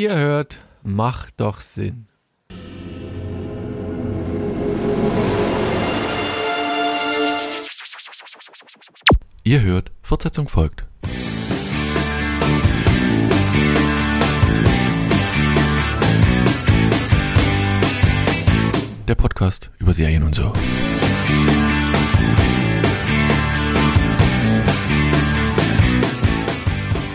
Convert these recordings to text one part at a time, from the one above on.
Ihr hört, macht doch Sinn. Ihr hört, Fortsetzung folgt. Der Podcast über Serien und so.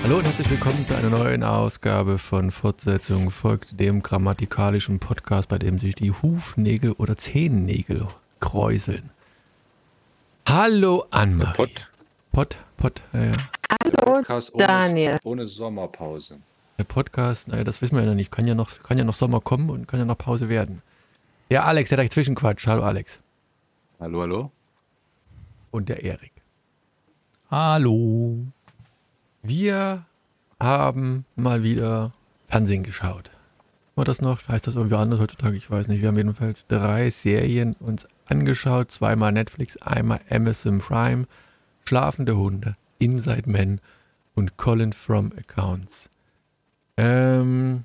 Hallo und herzlich willkommen zu einer neuen Ausgabe von Fortsetzung folgt dem grammatikalischen Podcast, bei dem sich die Hufnägel oder Zehennägel kräuseln. Hallo Annemarie. Pott. Pott, Pott, ja, ja. Hallo, Podcast ohne, Daniel. ohne Sommerpause. Der Podcast, naja, das wissen wir ja noch nicht. Kann ja noch, kann ja noch Sommer kommen und kann ja noch Pause werden. Der Alex, der direkt Zwischenquatsch. Hallo Alex. Hallo, hallo? Und der Erik. Hallo. Wir haben mal wieder Fernsehen geschaut. War das noch? Heißt das irgendwie anders heutzutage? Ich weiß nicht. Wir haben jedenfalls drei Serien uns angeschaut. Zweimal Netflix, einmal Amazon Prime. Schlafende Hunde, Inside Men und Colin from Accounts. Ähm,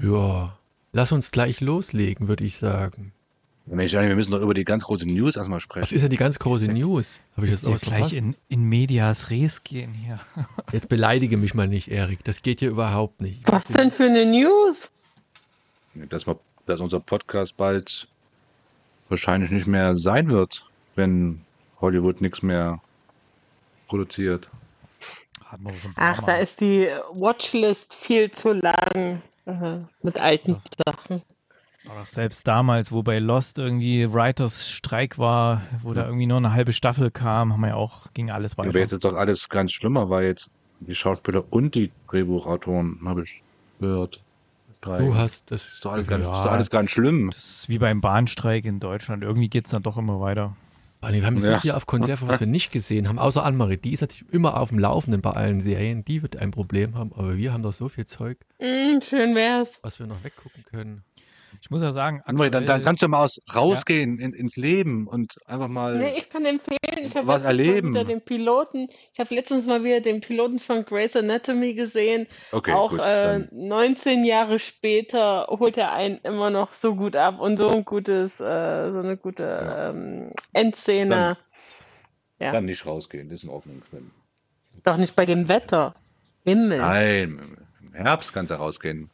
ja, lass uns gleich loslegen, würde ich sagen. Mensch, wir müssen doch über die ganz große News erstmal Was sprechen. ist ja die ganz große News? Habe ich ja was gleich in, in Medias Res gehen hier. Jetzt beleidige mich mal nicht, Erik. Das geht hier überhaupt nicht. Was denn für eine News? Dass, wir, dass unser Podcast bald wahrscheinlich nicht mehr sein wird, wenn Hollywood nichts mehr produziert. Hatten wir schon ein paar Ach, da ist die Watchlist viel zu lang äh, mit alten Sachen. Aber selbst damals, wo bei Lost irgendwie Writers Streik war, wo da irgendwie nur eine halbe Staffel kam, haben wir ja auch, ging alles weiter. Aber jetzt ist doch alles ganz schlimmer, weil jetzt die Schauspieler und die Drehbuchautoren, habe ich gehört. Drei. Du hast das. ist, doch alles ganz, Ja. ist doch alles ganz schlimm. Das ist wie beim Bahnstreik in Deutschland. Irgendwie geht es dann doch immer weiter. Wir haben so Ja. viel auf Konserve, was wir nicht gesehen haben, außer Annemarie. Die ist natürlich immer auf dem Laufenden bei allen Serien. Die wird ein Problem haben, aber wir haben doch so viel Zeug, Mm, schön wär's. was wir noch weggucken können. Ich muss ja sagen, Annemarie, dann, dann aktuell- kannst du mal aus, rausgehen in, ins Leben und einfach mal. Nee, ich kann empfehlen, ich habe Was letztens erleben. mal wieder den Piloten, ich habe letztens mal wieder den Piloten von Grey's Anatomy gesehen. okay, Auch gut. äh, dann- 19 Jahre später holt er einen immer noch so gut ab und so ein gutes, äh, so eine gute ähm, Endszene. ja. Dann nicht rausgehen, das ist in Ordnung. Doch nicht bei dem Wetter. Himmel. Nein, im Herbst kannst du rausgehen.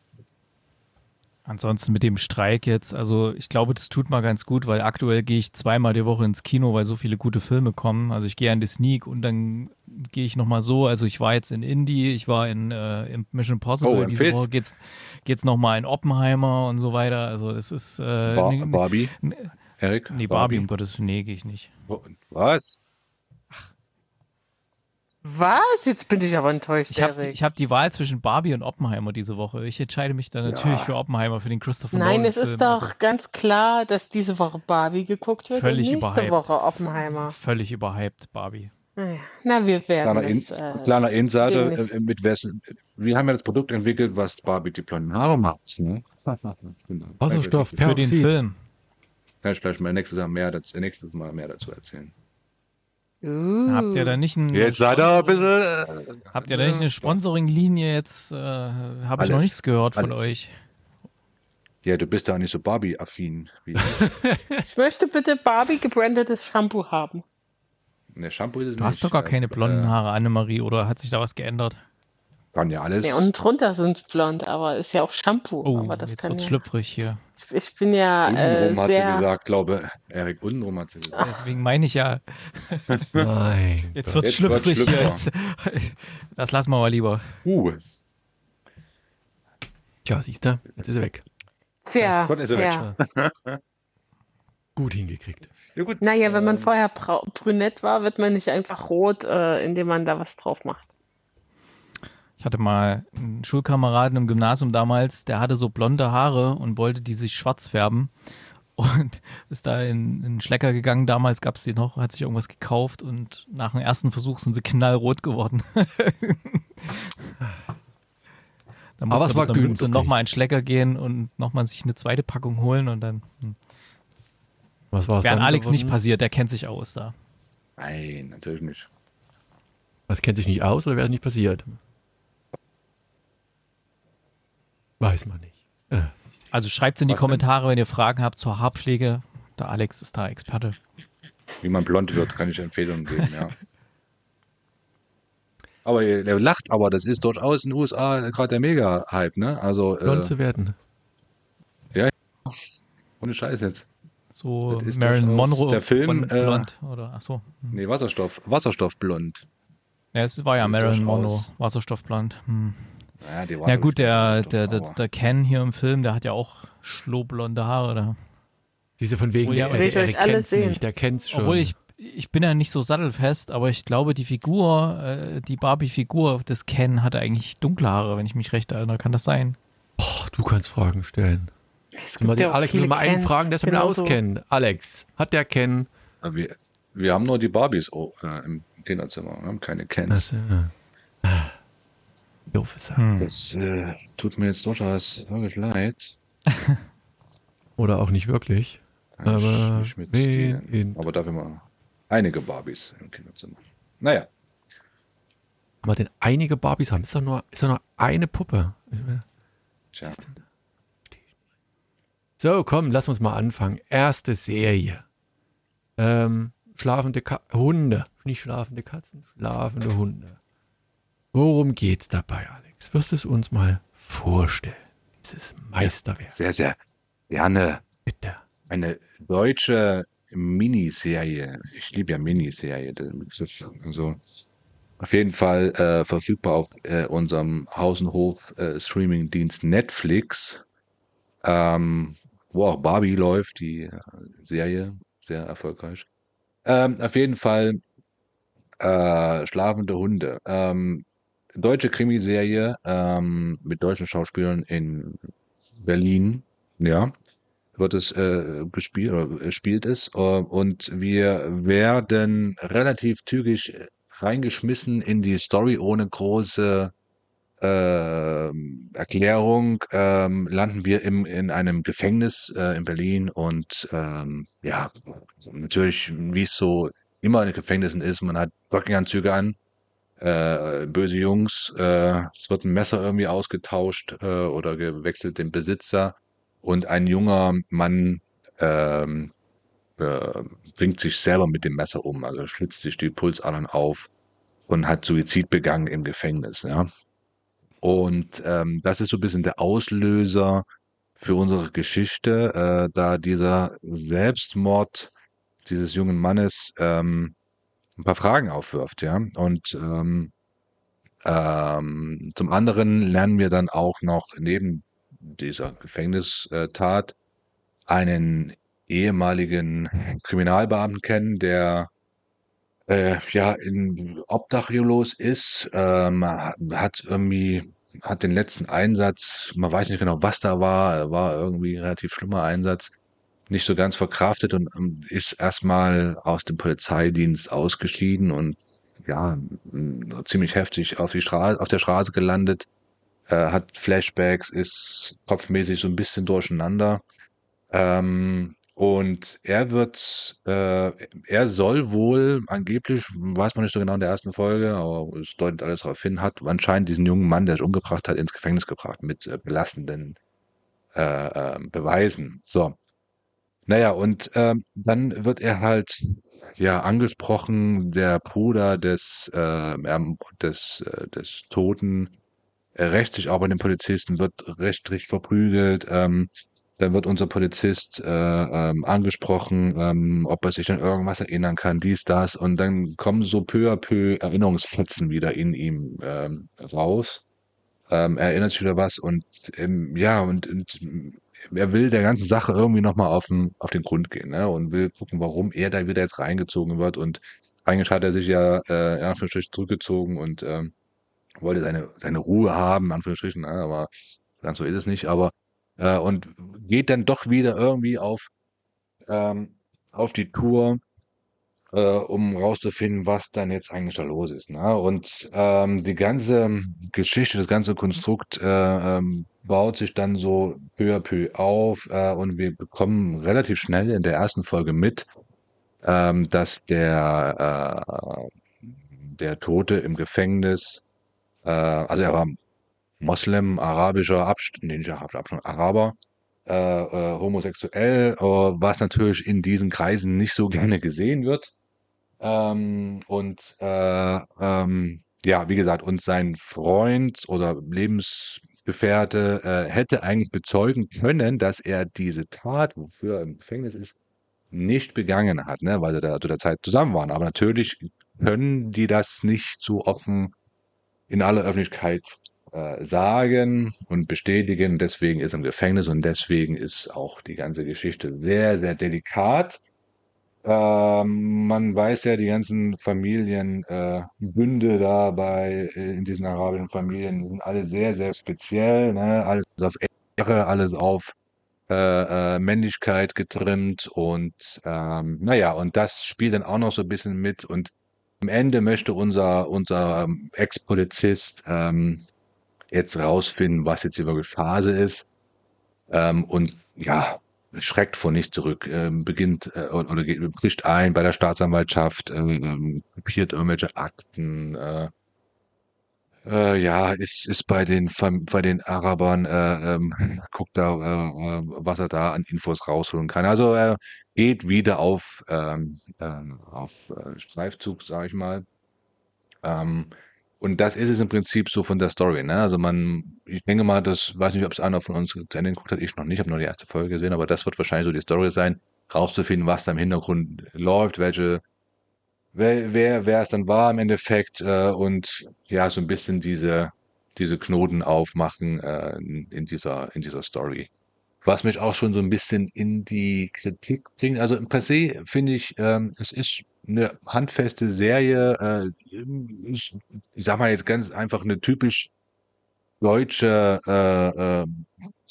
Ansonsten mit dem Streik jetzt, also ich glaube, das tut mal ganz gut, weil aktuell gehe ich zweimal die Woche ins Kino, weil so viele gute Filme kommen. Also ich gehe an die Sneak und dann gehe ich nochmal so. Also ich war jetzt in Indie, ich war in, äh, in Mission Possible. Oh, Diese empfehlst- Woche geht's, geht's nochmal in Oppenheimer und so weiter. Also das ist äh, Bar ne- Barbie, ne- Erik? Nee, Barbie, um Gottes Willen, nee, gehe ich nicht. Wo- Was? Was? Jetzt bin ich aber enttäuscht, Ich habe hab die Wahl zwischen Barbie und Oppenheimer diese Woche. Ich entscheide mich dann natürlich Ja. für Oppenheimer, für den Christopher Nein, Nolan es ist Film. doch Also ganz klar, dass diese Woche Barbie geguckt wird Völlig und nächste überhyped. Woche Oppenheimer. völlig überhyped, Barbie. Na, wir werden Kleiner, In es. Äh, kleiner Insider, äh, mit wessen, wir haben ja das Produkt entwickelt, was Barbie die blonden Haare macht. Ne? Genau. Wasserstoff, Kann Für den. Film. ich vielleicht mal nächstes, Jahr mehr, dazu- nächstes Mal mehr dazu erzählen. Uh, Habt ihr da nicht ein Jetzt seid ihr ein bisschen. Äh, Habt ihr da nicht eine Sponsoring-Linie jetzt? Äh, Habe ich noch nichts gehört von alles. euch. Ja, du bist ja nicht so Barbie-affin wie ich. Ich möchte bitte Barbie gebrandetes Shampoo haben. Ne, Shampoo ist es Du nicht. hast doch gar keine blonden Äh, Haare, Annemarie, oder hat sich da was geändert? Kann ja alles. Nee, unten drunter sind blond, aber ist ja auch Shampoo. Oh, aber das jetzt wird's ja. schlüpfrig hier. Ich bin ja äh, untenrum hat sie sehr. gesagt, glaube Erik, untenrum hat sie gesagt. Deswegen meine ich ja, Nein. jetzt wird Jetzt schlüpfrig hier. Jetzt, das lassen wir mal lieber. Uh, Tja, siehst du, jetzt ist er weg. Tja, Gott, ist er weg. Gut hingekriegt. ja gut. Naja, wenn man ähm, vorher brünett war, wird man nicht einfach rot, äh, indem man da was drauf macht. Ich hatte mal einen Schulkameraden im Gymnasium damals, der hatte so blonde Haare und wollte die sich schwarz färben. Und ist da in, in den Schlecker gegangen, damals gab es die noch, hat sich irgendwas gekauft und nach dem ersten Versuch sind sie knallrot geworden. dann Aber musste es war Münze günstig. nochmal in den Schlecker gehen und nochmal sich eine zweite Packung holen und dann hm. Was war es wäre dann an Alex nicht geworden? passiert, der kennt sich aus da. Nein, natürlich nicht. Was kennt sich nicht aus oder wäre es nicht passiert? Weiß man nicht. Äh, Also schreibt in die Was denn? Kommentare, wenn ihr Fragen habt zur Haarpflege. Der Alex ist da Experte. Wie man blond wird, kann ich Empfehlungen geben, ja. Aber er lacht, aber das ist durchaus in den USA gerade der Mega-Hype, ne? Also, blond äh, zu werden. ohne Scheiß jetzt. So Marilyn Monroe der Film, von äh, Blond. Oder, ach so. Hm. Nee, Wasserstoff, Wasserstoffblond. Ja, es war ja Marilyn Monroe, Wasserstoffblond. Hm. Naja, die war Ja gut, der, der, der, der Ken hier im Film, der hat ja auch schlohblonde Haare. Da. Diese von wegen, Oh ja, der, der, ich der alle kennt's sehen. nicht, der kennt's schon. Obwohl ich, ich bin ja nicht so sattelfest, aber ich glaube, die Figur, äh, die Barbie-Figur des Ken hatte eigentlich dunkle Haare, wenn ich mich recht erinnere. Kann das sein? Boah, du kannst Fragen stellen. Es Mal gibt den ja Alex mal einen Kens, fragen, der sich genauso. auskennt. Alex, hat der Ken? Ja, wir, wir haben nur die Barbies oh, äh, im Kinderzimmer, wir haben keine Kens. Also, ah. Doofe Sache. Hm. Das äh, tut mir jetzt durchaus wirklich leid. Oder auch nicht wirklich. Ich Aber wen Aber dafür mal einige Barbies im Kinderzimmer. Naja, Aber denn einige Barbies haben. Ist doch nur, ist doch nur eine Puppe. tja. Was ist denn da? Versteh ich nicht. So, komm, lass uns mal anfangen. Erste Serie. Ähm, schlafende Ka Hunde. Nicht schlafende Katzen, schlafende Hunde. Worum geht's dabei, Alex? Wirst du es uns mal vorstellen? Dieses Meisterwerk. Sehr, sehr gerne. Bitte. Eine deutsche Miniserie. Ich liebe ja Miniserie. Also auf jeden Fall äh, verfügbar auf äh, unserem Haus- und Hof äh, Streaming-Dienst Netflix, ähm, wo auch Barbie läuft, die äh, Serie, sehr erfolgreich. Ähm, auf jeden Fall äh, Schlafende Hunde. Ähm, deutsche Krimiserie ähm, mit deutschen Schauspielern in Berlin, ja wird es äh, gespielt oder äh, spielt es. Äh, und wir werden relativ zügig reingeschmissen in die Story ohne große äh, Erklärung. Ähm, landen wir im, in einem Gefängnis äh, in Berlin und ähm, ja, natürlich, wie es so immer in Gefängnissen ist, man hat Jogginganzüge an, äh, böse Jungs, äh, es wird ein Messer irgendwie ausgetauscht äh, oder gewechselt den Besitzer und ein junger Mann ähm, äh, bringt sich selber mit dem Messer um, also schlitzt sich die Pulsadern auf und hat Suizid begangen im Gefängnis, ja. Und ähm, das ist so ein bisschen der Auslöser für unsere Geschichte, äh, da dieser Selbstmord dieses jungen Mannes ähm, ein paar Fragen aufwirft, ja. Und ähm, ähm, zum anderen lernen wir dann auch noch neben dieser Gefängnistat einen ehemaligen Kriminalbeamten kennen, der äh, ja in obdachlos ist, ähm, hat irgendwie hat den letzten Einsatz, man weiß nicht genau, was da war, war irgendwie ein relativ schlimmer Einsatz, nicht so ganz verkraftet und ähm, ist erstmal aus dem Polizeidienst ausgeschieden und ja, m, ziemlich heftig auf die Straße, auf der Straße gelandet, äh, hat Flashbacks, ist kopfmäßig so ein bisschen durcheinander. Ähm, und er wird, äh, er soll wohl angeblich, weiß man nicht so genau in der ersten Folge, aber es deutet alles darauf hin, hat anscheinend diesen jungen Mann, der sich umgebracht hat, ins Gefängnis gebracht mit äh, belastenden äh, äh, Beweisen. So. Naja, und ähm, dann wird er halt ja angesprochen, der Bruder des, äh, ähm, des, äh, des Toten äh, rächt sich auch bei den Polizisten, wird rechtlich verprügelt. Ähm, dann wird unser Polizist äh, ähm, angesprochen, ähm, ob er sich an irgendwas erinnern kann, dies, das. Und dann kommen so peu à peu Erinnerungsfetzen wieder in ihm ähm, raus. Ähm, er erinnert sich wieder was und ähm, ja, und, und er will der ganzen Sache irgendwie nochmal auf den, auf den Grund gehen ne? und will gucken, warum er da wieder jetzt reingezogen wird. Und eigentlich hat er sich ja äh, in Anführungsstrichen zurückgezogen und ähm, wollte seine, seine Ruhe haben, in Anführungsstrichen, ne? aber ganz so ist es nicht. Aber äh, und geht dann doch wieder irgendwie auf, ähm, auf die Tour, äh, um rauszufinden, was dann jetzt eigentlich da los ist. Ne? Und ähm, die ganze Geschichte, das ganze Konstrukt äh, ähm, baut sich dann so peu à peu auf äh, und wir bekommen relativ schnell in der ersten Folge mit, ähm, dass der, äh, der Tote im Gefängnis, äh, also er war Moslem, arabischer Abstammung, nee, nicht Abstammung, Araber, äh, äh, homosexuell, äh, was natürlich in diesen Kreisen nicht so gerne gesehen wird. Ähm, und äh, ähm, ja, wie gesagt, und sein Freund oder Lebensgefährte äh, hätte eigentlich bezeugen können, dass er diese Tat, wofür er im Gefängnis ist, nicht begangen hat, ne, weil sie da zu der Zeit zusammen waren. Aber natürlich können die das nicht so offen in aller Öffentlichkeit äh, sagen und bestätigen. Deswegen ist er im Gefängnis und deswegen ist auch die ganze Geschichte sehr, sehr delikat. Ähm, man weiß ja, die ganzen Familienbünde äh, da bei äh, in diesen arabischen Familien sind alle sehr, sehr speziell. Ne? Alles auf Ehre, alles auf äh, äh, Männlichkeit getrimmt und ähm, naja, und das spielt dann auch noch so ein bisschen mit und am Ende möchte unser, unser Ex-Polizist ähm, jetzt rausfinden, was jetzt hier wirklich Phase ist ähm, und ja, schreckt vor nicht zurück, ähm, beginnt äh, oder geht, bricht ein bei der Staatsanwaltschaft, äh, ähm, kopiert irgendwelche Akten, äh, äh, ja, ist, ist bei den, bei den Arabern, äh, ähm, guckt da, äh, was er da an Infos rausholen kann. Also er geht wieder auf, ähm, ähm, auf Streifzug, sage ich mal. Und das ist es im Prinzip so von der Story. Ne? Also man, ich denke mal, das weiß nicht, ob es einer von uns zu Ende geguckt hat. Ich noch nicht, habe nur die erste Folge gesehen, aber das wird wahrscheinlich so die Story sein, rauszufinden, was da im Hintergrund läuft, welche wer, wer, wer es dann war im Endeffekt äh, und ja, so ein bisschen diese, diese Knoten aufmachen äh, in, dieser, in dieser Story. Was mich auch schon so ein bisschen in die Kritik bringt. Also per se finde ich, ähm, es ist eine handfeste Serie. Äh, ich, ich sag mal jetzt ganz einfach eine typisch deutsche äh, äh,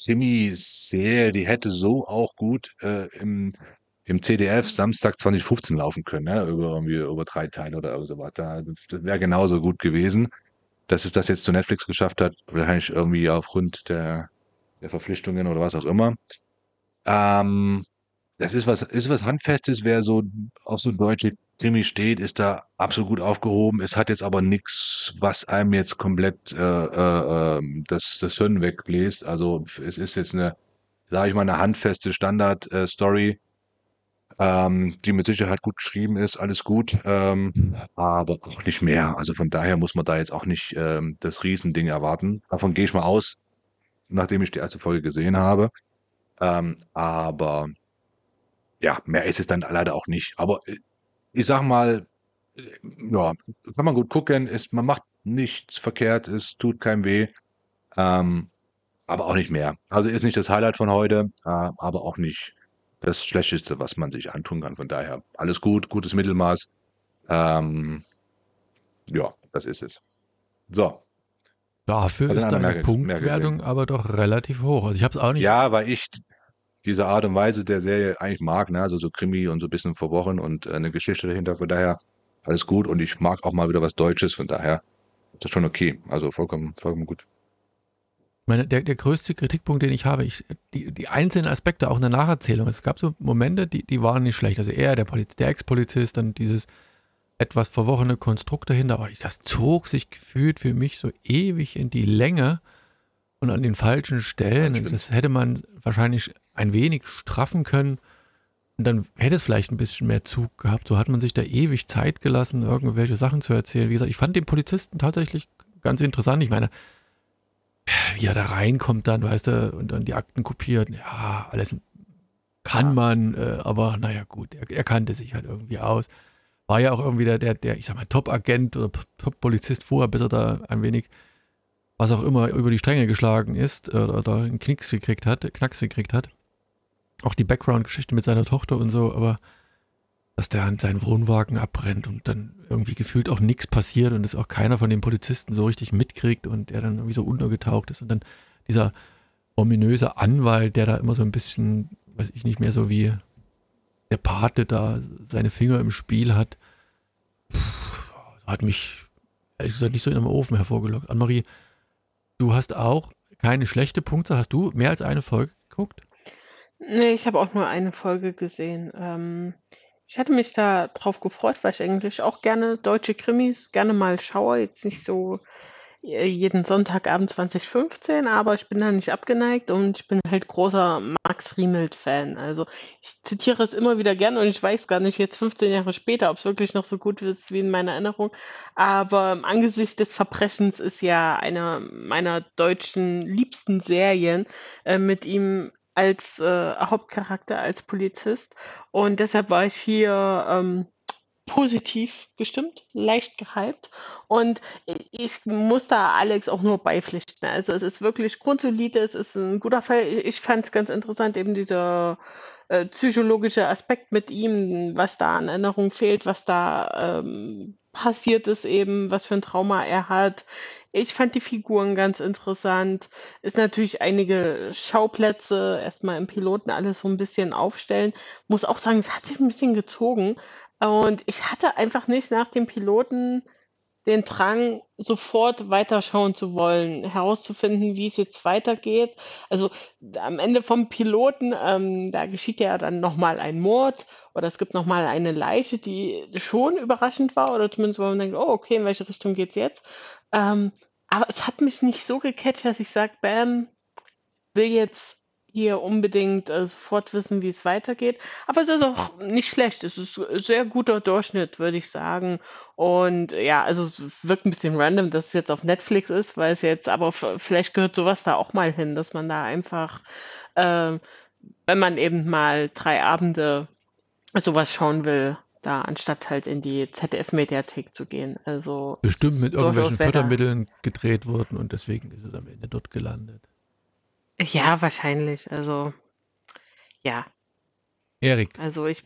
Krimi-Serie, die hätte so auch gut äh, im im CDF Samstag 2015 laufen können, ne? über, irgendwie, über drei Teile oder so was. Das wäre genauso gut gewesen. Dass es das jetzt zu Netflix geschafft hat, wahrscheinlich irgendwie aufgrund der, der Verpflichtungen oder was auch immer. Ähm, das ist was, ist was Handfestes, wer so auf so deutsche Krimi steht, ist da absolut gut aufgehoben. Es hat jetzt aber nichts, was einem jetzt komplett äh, äh, ähm, das, das Hirn wegbläst. Also es ist jetzt eine, sage ich mal, eine handfeste Standard-Story, ähm, die mit Sicherheit gut geschrieben ist, alles gut, ähm, aber auch nicht mehr. Also von daher muss man da jetzt auch nicht ähm, das Riesending erwarten. Davon gehe ich mal aus, nachdem ich die erste Folge gesehen habe. Ähm, aber ja, mehr ist es dann leider auch nicht. Aber äh, ich sag mal, ja, kann man gut gucken, ist, man macht nichts verkehrt, es tut keinem weh. Ähm, aber auch nicht mehr. Also ist nicht das Highlight von heute, äh, aber auch nicht das Schlechteste, was man sich antun kann. Von daher alles gut, gutes Mittelmaß. Ähm, ja, das ist es. So. Dafür ist deine Punktwertung aber doch relativ hoch. Also ich habe es auch nicht. Ja, weil ich diese Art und Weise der Serie eigentlich mag, ne? also so Krimi und so ein bisschen vor Wochen und äh, eine Geschichte dahinter. Von daher alles gut und ich mag auch mal wieder was Deutsches. Von daher ist das schon okay. Also vollkommen, vollkommen gut meine, der, der größte Kritikpunkt, den ich habe, ich, die, die einzelnen Aspekte auch in der Nacherzählung, es gab so Momente, die, die waren nicht schlecht. Also er, der, der Ex-Polizist, dann dieses etwas verworrene Konstrukt dahinter, aber das zog sich gefühlt für mich so ewig in die Länge und an den falschen Stellen. Das, das hätte man wahrscheinlich ein wenig straffen können. Und dann hätte es vielleicht ein bisschen mehr Zug gehabt. So hat man sich da ewig Zeit gelassen, irgendwelche Sachen zu erzählen. Wie gesagt, ich fand den Polizisten tatsächlich ganz interessant. Ich meine, wie er da reinkommt dann, weißt du, und dann die Akten kopiert. Ja, alles kann ja. man, äh, aber naja, gut, er, er, kannte sich halt irgendwie aus. War ja auch irgendwie der, der, der ich sag mal, Top-Agent oder Top-Polizist vorher, bis er da ein wenig, was auch immer, über die Stränge geschlagen ist äh, oder, oder einen Knicks gekriegt hat, Knacks gekriegt hat. Auch die Background-Geschichte mit seiner Tochter und so, aber dass der an seinen Wohnwagen abbrennt und dann irgendwie gefühlt auch nichts passiert und es auch keiner von den Polizisten so richtig mitkriegt und der dann irgendwie so untergetaucht ist und dann dieser ominöse Anwalt, der da immer so ein bisschen, weiß ich nicht mehr, so wie der Pate da seine Finger im Spiel hat, pff, hat mich ehrlich gesagt nicht so in einem Ofen hervorgelockt. Annemarie, du hast auch keine schlechte Punktzahl. Hast du mehr als eine Folge geguckt? Nee, ich habe auch nur eine Folge gesehen. Ähm, ich hatte mich da drauf gefreut, weil ich eigentlich auch gerne deutsche Krimis gerne mal schaue. Jetzt nicht so jeden Sonntagabend 2015, aber ich bin da nicht abgeneigt und ich bin halt großer Max Riemelt-Fan. Also ich zitiere es immer wieder gern und ich weiß gar nicht jetzt 15 Jahre später, ob es wirklich noch so gut ist wie in meiner Erinnerung. Aber im Angesicht des Verbrechens ist ja eine meiner deutschen liebsten Serien äh, mit ihm als äh, Hauptcharakter, als Polizist. Und deshalb war ich hier ähm, positiv gestimmt, leicht gehypt. Und ich muss da Alex auch nur beipflichten. Also es ist wirklich grundsolide, es ist ein guter Fall. Ich fand es ganz interessant, eben dieser äh, psychologische Aspekt mit ihm, was da an Erinnerung fehlt, was da ähm, passiert ist eben, was für ein Trauma er hat. Ich fand die Figuren ganz interessant. Ist natürlich einige Schauplätze erstmal im Piloten alles so ein bisschen aufstellen. Muss auch sagen, es hat sich ein bisschen gezogen. Und ich hatte einfach nicht nach dem Piloten den Drang, sofort weiterschauen zu wollen, herauszufinden, wie es jetzt weitergeht. Also am Ende vom Piloten, ähm, da geschieht ja dann nochmal ein Mord oder es gibt nochmal eine Leiche, die schon überraschend war oder zumindest, wo man denkt, oh, okay, in welche Richtung geht's jetzt? Ähm, aber es hat mich nicht so gecatcht, dass ich sage, bam, will jetzt hier unbedingt äh, sofort wissen, wie es weitergeht. Aber es ist auch nicht schlecht. Es ist ein sehr guter Durchschnitt, würde ich sagen. Und ja, also es wirkt ein bisschen random, dass es jetzt auf Netflix ist, weil es jetzt, aber vielleicht gehört sowas da auch mal hin, dass man da einfach, äh, wenn man eben mal drei Abende sowas schauen will, da anstatt halt in die ZDF-Mediathek zu gehen. Also bestimmt mit irgendwelchen Fördermitteln gedreht worden und deswegen ist es am Ende dort gelandet. Ja, wahrscheinlich. Also, ja. Erik. Also ich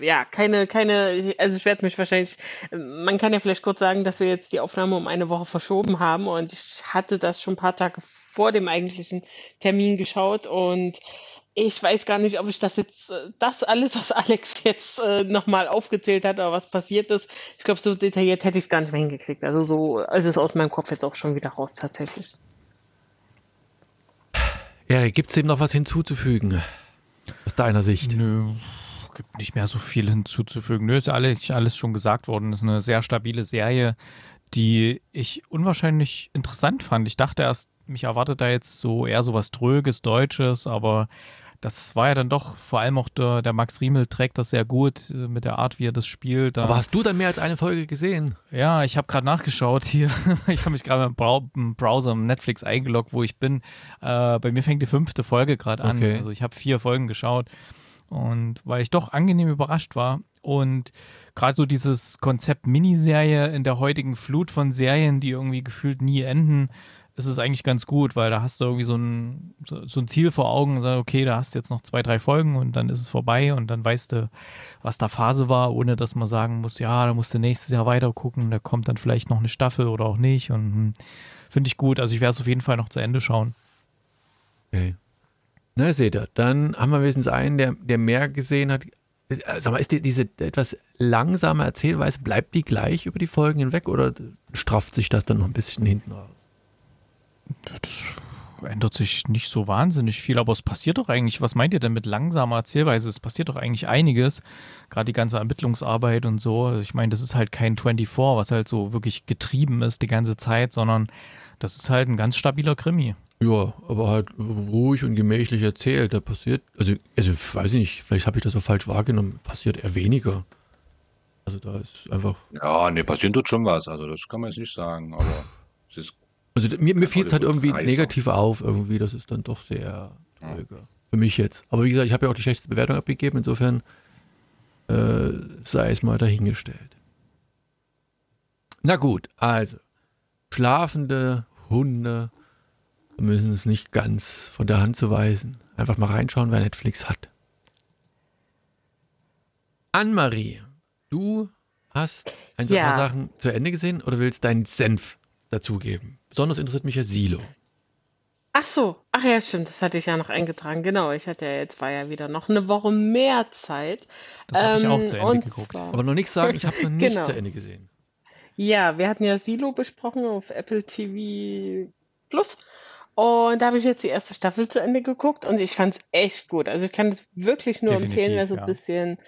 ja, keine, keine, also ich werde mich wahrscheinlich, man kann ja vielleicht kurz sagen, dass wir jetzt die Aufnahme um eine Woche verschoben haben und ich hatte das schon ein paar Tage vor dem eigentlichen Termin geschaut und ich weiß gar nicht, ob ich das jetzt, das alles, was Alex jetzt äh, nochmal aufgezählt hat oder was passiert ist, ich glaube, so detailliert hätte ich es gar nicht mehr hingekriegt. Also so ist es aus meinem Kopf jetzt auch schon wieder raus tatsächlich. Erik, gibt es dem noch was hinzuzufügen? Aus deiner Sicht? Nö, gibt nicht mehr so viel hinzuzufügen. Nö, ist alles, alles schon gesagt worden. Ist eine sehr stabile Serie, die ich unwahrscheinlich interessant fand. Ich dachte erst, mich erwartet da jetzt so eher so was Dröges, Deutsches, aber das war ja dann doch, vor allem auch der, der Max Riemel trägt das sehr gut äh, mit der Art, wie er das spielt. Da. Aber hast du dann mehr als eine Folge gesehen? Ja, ich habe gerade nachgeschaut hier. ich habe mich gerade im Browser, im Netflix eingeloggt, wo ich bin. Äh, bei mir fängt die fünfte Folge gerade an. Okay. Also ich habe vier Folgen geschaut. Und weil ich doch angenehm überrascht war. Und gerade so dieses Konzept Miniserie in der heutigen Flut von Serien, die irgendwie gefühlt nie enden, ist es eigentlich ganz gut, weil da hast du irgendwie so ein, so, so ein Ziel vor Augen und sagst, okay, da hast du jetzt noch zwei, drei Folgen und dann ist es vorbei und dann weißt du, was da Phase war, ohne dass man sagen muss, ja, da musst du nächstes Jahr weiter gucken, da kommt dann vielleicht noch eine Staffel oder auch nicht und hm, finde ich gut. Also ich werde es auf jeden Fall noch zu Ende schauen. Okay. Na, seht ihr, dann haben wir wenigstens einen, der, der mehr gesehen hat. Sag mal, ist die, diese etwas langsame Erzählweise, bleibt die gleich über die Folgen hinweg oder strafft sich das dann noch ein bisschen hinten raus? Das ändert sich nicht so wahnsinnig viel, aber es passiert doch eigentlich, was meint ihr denn mit langsamer Erzählweise? Es passiert doch eigentlich einiges, gerade die ganze Ermittlungsarbeit und so. Also ich meine, das ist halt kein 24, was halt so wirklich getrieben ist die ganze Zeit, sondern das ist halt ein ganz stabiler Krimi. Ja, aber halt ruhig und gemächlich erzählt. Da passiert, also, also weiß ich nicht, vielleicht habe ich das so falsch wahrgenommen, passiert eher weniger. Also da ist einfach. Ja, ne, passiert tut schon was, also das kann man jetzt nicht sagen, aber es ist also mir, mir fiel es halt irgendwie negativ auf, irgendwie. Das ist dann doch sehr dröge. Ja. Für mich jetzt. Aber wie gesagt, ich habe ja auch die schlechteste Bewertung abgegeben, insofern äh, sei es mal dahingestellt. Na gut, also. Schlafende Hunde müssen es nicht ganz von der Hand zu weisen. Einfach mal reinschauen, wer Netflix hat. Anne-Marie, du hast ein ja. paar Sachen zu Ende gesehen oder willst deinen Senf dazugeben? Besonders interessiert mich ja Silo. Ach so, ach ja, stimmt, das hatte ich ja noch eingetragen. Genau, ich hatte ja jetzt war ja wieder noch eine Woche mehr Zeit. Das habe ich auch ähm, zu Ende geguckt. Zwar, Aber noch nichts sagen, ich habe es noch nicht genau. zu Ende gesehen. Ja, wir hatten ja Silo besprochen auf Apple TV Plus. Und da habe ich jetzt die erste Staffel zu Ende geguckt und ich fand es echt gut. Also ich kann es wirklich nur Definitiv, empfehlen, wer so ein bisschen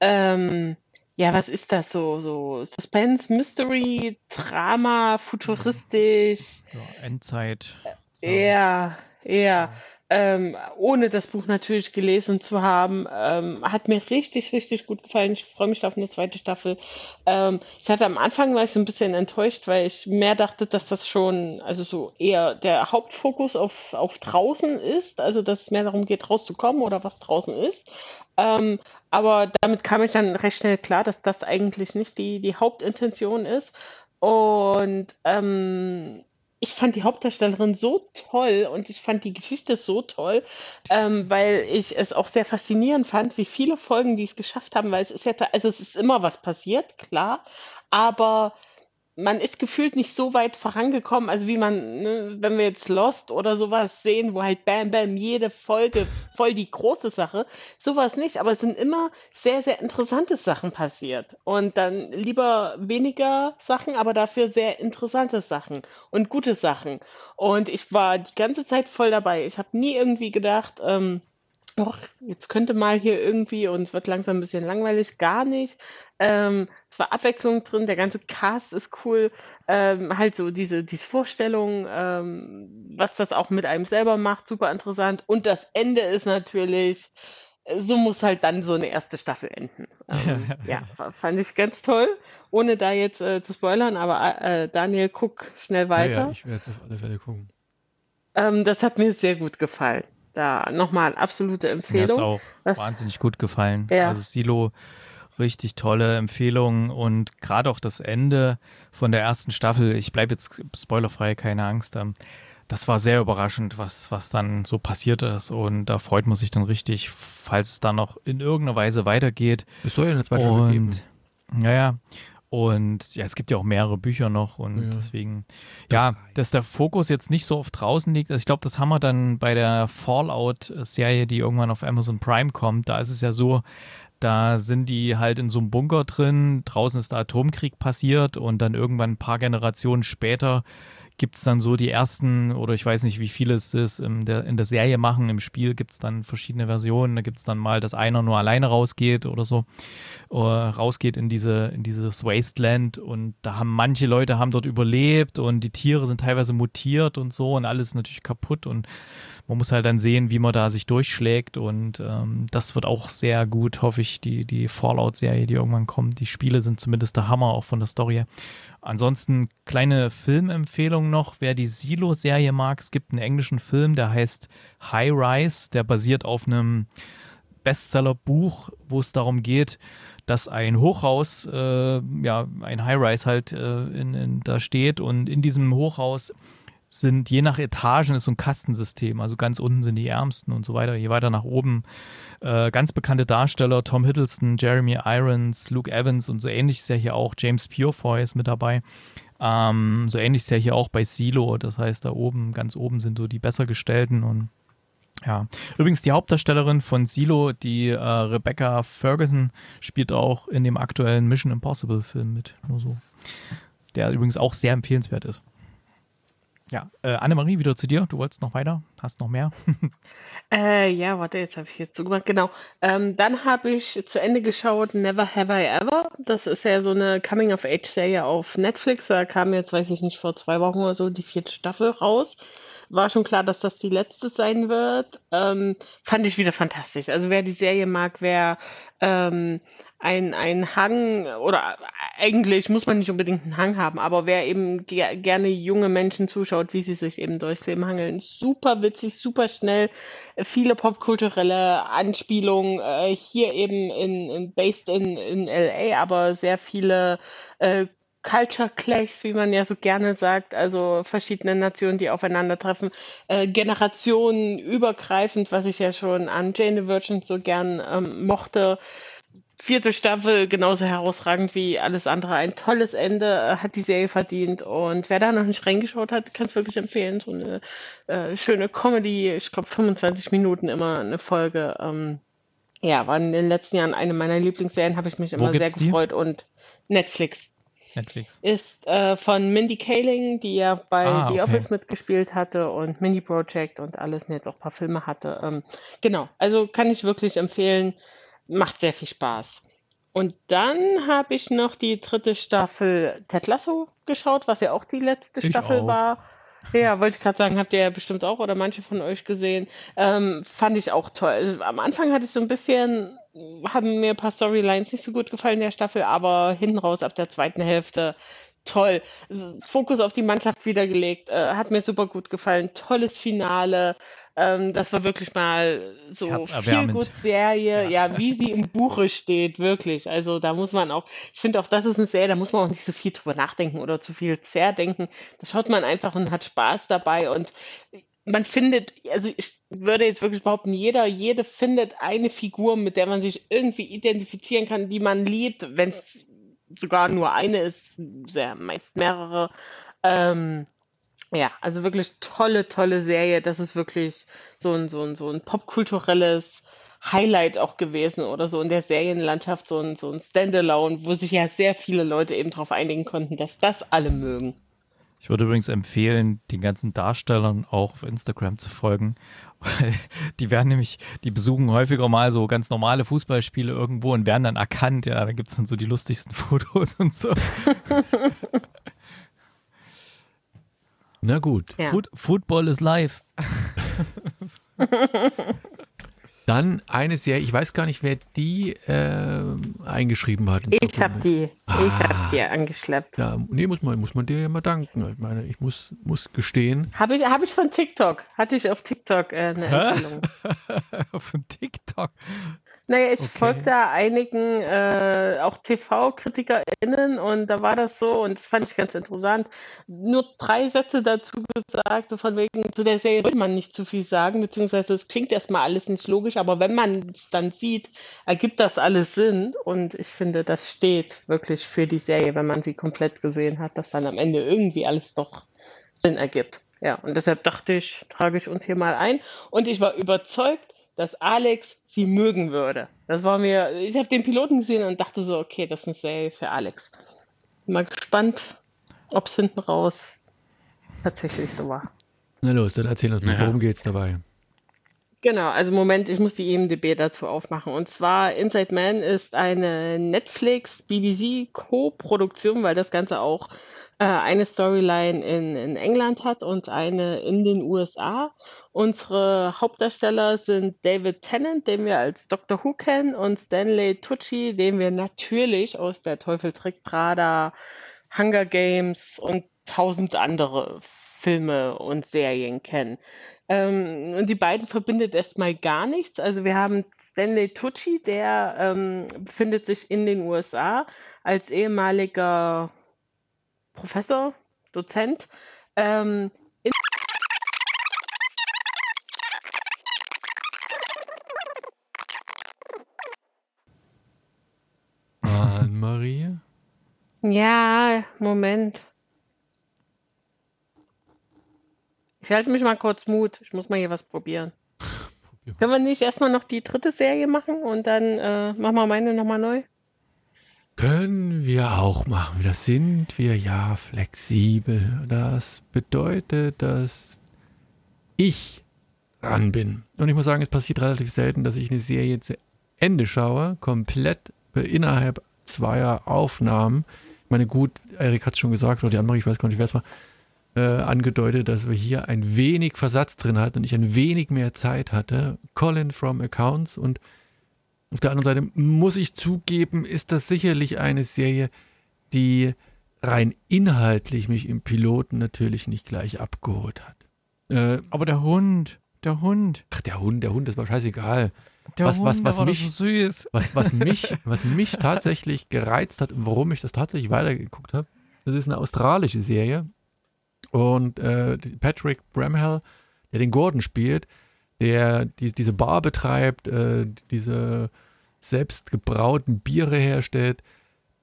ähm, ja, was ist das so? So Suspense, Mystery, Drama, futuristisch. Ja, Endzeit. Ja, ja. Ähm, ohne das Buch natürlich gelesen zu haben, ähm, hat mir richtig, richtig gut gefallen. Ich freue mich auf eine zweite Staffel. Ähm, ich hatte am Anfang war ich so ein bisschen enttäuscht, weil ich mehr dachte, dass das schon, also so eher der Hauptfokus auf, auf draußen ist, also dass es mehr darum geht, rauszukommen oder was draußen ist. Ähm, aber damit kam ich dann recht schnell klar, dass das eigentlich nicht die, die Hauptintention ist. Und ähm, ich fand die Hauptdarstellerin so toll und ich fand die Geschichte so toll, ähm, weil ich es auch sehr faszinierend fand, wie viele Folgen die es geschafft haben, weil es ist ja, also es ist immer was passiert, klar, aber man ist gefühlt nicht so weit vorangekommen, also wie man, ne, wenn wir jetzt Lost oder sowas sehen, wo halt Bam Bam jede Folge voll die große Sache, sowas nicht, aber es sind immer sehr, sehr interessante Sachen passiert. Und dann lieber weniger Sachen, aber dafür sehr interessante Sachen und gute Sachen. Und ich war die ganze Zeit voll dabei. Ich habe nie irgendwie gedacht, ähm, Och, jetzt könnte mal hier irgendwie, und es wird langsam ein bisschen langweilig, gar nicht. Ähm, es war Abwechslung drin, der ganze Cast ist cool. Ähm, halt so diese, diese Vorstellung, ähm, was das auch mit einem selber macht, super interessant. Und das Ende ist natürlich, äh, so muss halt dann so eine erste Staffel enden. Ähm, ja, fand ich ganz toll, ohne da jetzt äh, zu spoilern, aber äh, Daniel, guck schnell weiter. Ja, ja ich werde es auf alle Fälle gucken. Ähm, das hat mir sehr gut gefallen. Da nochmal absolute Empfehlung. Mir hat auch das, wahnsinnig gut gefallen. Ja. Also Silo, richtig tolle Empfehlung und gerade auch das Ende von der ersten Staffel, ich bleibe jetzt spoilerfrei, keine Angst. Ähm, das war sehr überraschend, was, was dann so passiert ist. Und da freut man sich dann richtig, falls es dann noch in irgendeiner Weise weitergeht. Es soll ja eine zweite Staffel geben. Ja, ja. Und ja, es gibt ja auch mehrere Bücher noch und ja. deswegen, ja, dass der Fokus jetzt nicht so oft draußen liegt. Also ich glaube, das haben wir dann bei der Fallout-Serie, die irgendwann auf Amazon Prime kommt. Da ist es ja so, da sind die halt in so einem Bunker drin, draußen ist der Atomkrieg passiert und dann irgendwann ein paar Generationen später gibt es dann so die ersten, oder ich weiß nicht, wie viele es ist, in der, in der Serie machen. Im Spiel gibt es dann verschiedene Versionen. Da gibt es dann mal, dass einer nur alleine rausgeht oder so, oder rausgeht in, diese, in dieses Wasteland. Und da haben manche Leute haben dort überlebt und die Tiere sind teilweise mutiert und so und alles natürlich kaputt. Und man muss halt dann sehen, wie man da sich durchschlägt. Und ähm, das wird auch sehr gut, hoffe ich, die, die Fallout-Serie, die irgendwann kommt. Die Spiele sind zumindest der Hammer, auch von der Story. Ansonsten kleine Filmempfehlung noch, wer die Silo-Serie mag. Es gibt einen englischen Film, der heißt High Rise. Der basiert auf einem Bestseller-Buch, wo es darum geht, dass ein Hochhaus, äh, ja, ein High-Rise halt äh, in, in, da steht und in diesem Hochhaus sind je nach Etagen ist so ein Kastensystem. Also ganz unten sind die Ärmsten und so weiter. Je weiter nach oben äh, ganz bekannte Darsteller, Tom Hiddleston, Jeremy Irons, Luke Evans und so ähnlich ist ja hier auch James Purefoy ist mit dabei. Ähm, so ähnlich ist ja hier auch bei Silo. Das heißt, da oben, ganz oben sind so die besser gestellten und ja, übrigens die Hauptdarstellerin von Silo, die äh, Rebecca Ferguson, spielt auch in dem aktuellen Mission Impossible Film mit. Nur so. Der übrigens auch sehr empfehlenswert ist. Ja, äh, Annemarie, wieder zu dir. Du wolltest noch weiter? Hast noch mehr? äh, ja, warte, jetzt habe ich jetzt zugemacht. Genau. Ähm, dann habe ich zu Ende geschaut Never Have I Ever. Das ist ja so eine Coming-of-Age-Serie auf Netflix. Da kam jetzt, weiß ich nicht, vor zwei Wochen oder so die vierte Staffel raus. War schon klar, dass das die letzte sein wird. Ähm, fand ich wieder fantastisch. Also wer die Serie mag, wer ähm, ein, ein Hang oder eigentlich muss man nicht unbedingt einen Hang haben, aber wer eben ge gerne junge Menschen zuschaut, wie sie sich eben durchs Leben hangeln, super witzig, super schnell, viele popkulturelle Anspielungen, äh, hier eben in, in based in, in LA, aber sehr viele äh, Culture Clashs, wie man ja so gerne sagt, also verschiedene Nationen, die aufeinandertreffen, äh, Generationen übergreifend, was ich ja schon an Jane the Virgin so gern ähm, mochte vierte Staffel genauso herausragend wie alles andere. Ein tolles Ende äh, hat die Serie verdient. Und wer da noch nicht reingeschaut hat, kann es wirklich empfehlen. So eine äh, schöne Comedy, ich glaube 25 Minuten immer eine Folge. Ähm, ja, war in den letzten Jahren eine meiner Lieblingsserien, habe ich mich immer sehr gefreut. Die? Und Netflix. Netflix. Ist äh, von Mindy Kaling, die ja bei ah, The okay. Office mitgespielt hatte und Mini Project und alles und jetzt auch ein paar Filme hatte. Ähm, genau, also kann ich wirklich empfehlen macht sehr viel Spaß. Und dann habe ich noch die dritte Staffel Ted Lasso geschaut, was ja auch die letzte Ich Staffel auch. war. Ja, wollte ich gerade sagen, habt ihr ja bestimmt auch oder manche von euch gesehen. Ähm, fand ich auch toll. Also, am Anfang hatte ich so ein bisschen, haben mir ein paar Storylines nicht so gut gefallen in der Staffel, aber hinten raus ab der zweiten Hälfte toll. Fokus auf die Mannschaft wiedergelegt, äh, hat mir super gut gefallen. Tolles Finale. Ähm, das war wirklich mal so viel gut Serie, Ja. ja, wie sie im Buche steht, wirklich. Also da muss man auch, ich finde auch, das ist eine Serie, da muss man auch nicht so viel drüber nachdenken oder zu viel zerdenken. Da schaut man einfach und hat Spaß dabei und man findet, also ich würde jetzt wirklich behaupten, jeder, jede findet eine Figur, mit der man sich irgendwie identifizieren kann, die man liebt, wenn es sogar nur eine ist, sehr meist mehrere. Ähm, ja, also wirklich tolle, tolle Serie. Das ist wirklich so ein, so ein, so ein popkulturelles Highlight auch gewesen oder so in der Serienlandschaft, so ein, so ein Standalone, wo sich ja sehr viele Leute eben darauf einigen konnten, dass das alle mögen. Ich würde übrigens empfehlen, den ganzen Darstellern auch auf Instagram zu folgen. Weil die werden nämlich, die besuchen häufiger mal so ganz normale Fußballspiele irgendwo und werden dann erkannt. Ja, da gibt es dann so die lustigsten Fotos und so. Na gut. Ja. Foot, Football is live. Dann eine Serie, ich weiß gar nicht, wer die äh, eingeschrieben hat. Ich habe Dokument. die, ich Ah. habe die angeschleppt. Ja, nee, muss man, muss man dir ja mal danken. Ich meine, ich muss, muss gestehen, Habe ich, hab ich von TikTok, hatte ich auf TikTok äh, eine? Empfehlung. Von TikTok. Naja, ich Okay. folge da einigen äh, auch TV-KritikerInnen und da war das so und das fand ich ganz interessant. Nur drei Sätze dazu gesagt, so von wegen, zu der Serie will man nicht zu viel sagen, beziehungsweise es klingt erstmal alles nicht logisch, aber wenn man es dann sieht, ergibt das alles Sinn und ich finde, das steht wirklich für die Serie, wenn man sie komplett gesehen hat, dass dann am Ende irgendwie alles doch Sinn ergibt. Ja, und deshalb dachte ich, trage ich uns hier mal ein und ich war überzeugt, dass Alex sie mögen würde. Das war mir, ich habe den Piloten gesehen und dachte so, okay, das ist eine Serie für Alex. Mal gespannt, ob es hinten raus tatsächlich so war. na los, dann erzähl uns mal, Ja. worum geht's dabei? Genau, also Moment, ich muss die IMDb dazu aufmachen. Und zwar Inside Man ist eine Netflix-BBC-Co-Produktion, weil das Ganze auch äh, eine Storyline in, in England hat und eine in den USA. Unsere Hauptdarsteller sind David Tennant, den wir als Doctor Who kennen, und Stanley Tucci, den wir natürlich aus der Teufel trägt Prada, Hunger Games und tausend andere Filme und Serien kennen. Ähm, und die beiden verbindet erstmal gar nichts. Also wir haben Stanley Tucci, der ähm, befindet sich in den USA als ehemaliger Professor, Dozent. Ähm, Anne-Marie? ja, Moment. Ich halte mich mal kurz Mut. Ich muss mal hier was probieren. Probier. Können wir nicht erstmal noch die dritte Serie machen und dann äh, machen wir meine nochmal neu? Können wir auch machen. Das sind wir ja flexibel. Das bedeutet, dass ich dran bin. Und ich muss sagen, es passiert relativ selten, dass ich eine Serie zu Ende schaue, komplett innerhalb zweier Aufnahmen. Ich meine, gut, Erik hat es schon gesagt, oder die andere, ich weiß gar nicht, wer es war, äh, angedeutet, dass wir hier ein wenig Versatz drin hatten und ich ein wenig mehr Zeit hatte. Colin from Accounts und auf der anderen Seite muss ich zugeben, ist das sicherlich eine Serie, die rein inhaltlich mich im Piloten natürlich nicht gleich abgeholt hat. Äh, Aber der Hund, der Hund, ach, der Hund, der Hund, das war scheißegal. der Was- Hund, was- was mich- so süß. Was, was, mich, was mich tatsächlich gereizt hat und warum ich das tatsächlich weitergeguckt habe, das ist eine australische Serie. Und äh, Patrick Bramhall, der den Gordon spielt, der die, diese Bar betreibt, äh, diese selbstgebrauten Biere herstellt,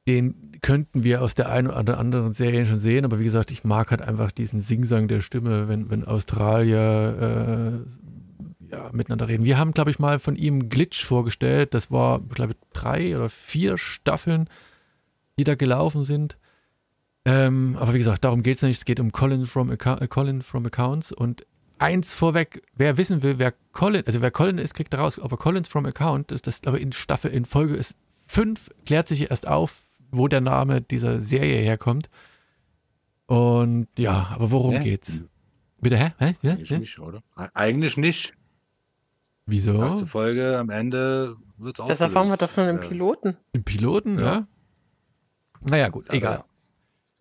den könnten wir aus der einen oder anderen Serie schon sehen. Aber wie gesagt, ich mag halt einfach diesen Singsang der Stimme, wenn, wenn Australier äh, ja, miteinander reden. Wir haben, glaube ich, mal von ihm Glitch vorgestellt. Das war, ich glaube, drei oder vier Staffeln, die da gelaufen sind. Ähm, aber wie gesagt, darum geht es nicht. Es geht um Colin from, Acca- Colin from Accounts. Und eins vorweg, wer wissen will, wer Colin, also wer Colin ist, kriegt er raus. Aber Collins from Account ist das, glaube ich, in Staffel, in Folge ist fünf klärt sich erst auf, wo der Name dieser Serie herkommt. Und ja, aber worum Hä? geht's? Bitte, hä? hä? Ja? Eigentlich Ja? nicht, oder? Eigentlich nicht. Wieso? Erste Folge, am Ende wird's auch. Das erfahren wir doch schon im Piloten. Im Piloten, ja? Ja. Naja, gut, egal.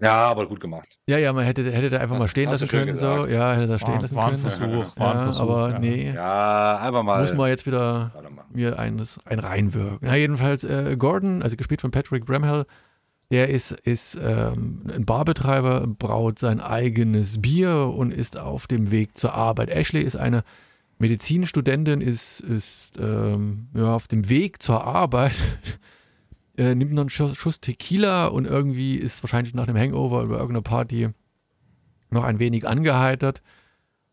Ja, aber gut gemacht. Ja, ja, man hätte, hätte da einfach Hast- mal stehen lassen können, so. gesagt. Ja, hätte da stehen War, lassen war ein können. Versuch, war ein Ja, Versuch. aber ja. nee, Ja, einfach mal. muss man jetzt wieder mir eines, ein reinwirken. Na, jedenfalls äh, Gordon, also gespielt von Patrick Bramhall, der ist, ist ähm, ein Barbetreiber, braut sein eigenes Bier und ist auf dem Weg zur Arbeit. Ashley ist eine Medizinstudentin, ist, ist ähm, ja, auf dem Weg zur Arbeit, äh, nimmt noch einen Schuss, Schuss Tequila und irgendwie ist wahrscheinlich nach dem Hangover über irgendeine Party noch ein wenig angeheitert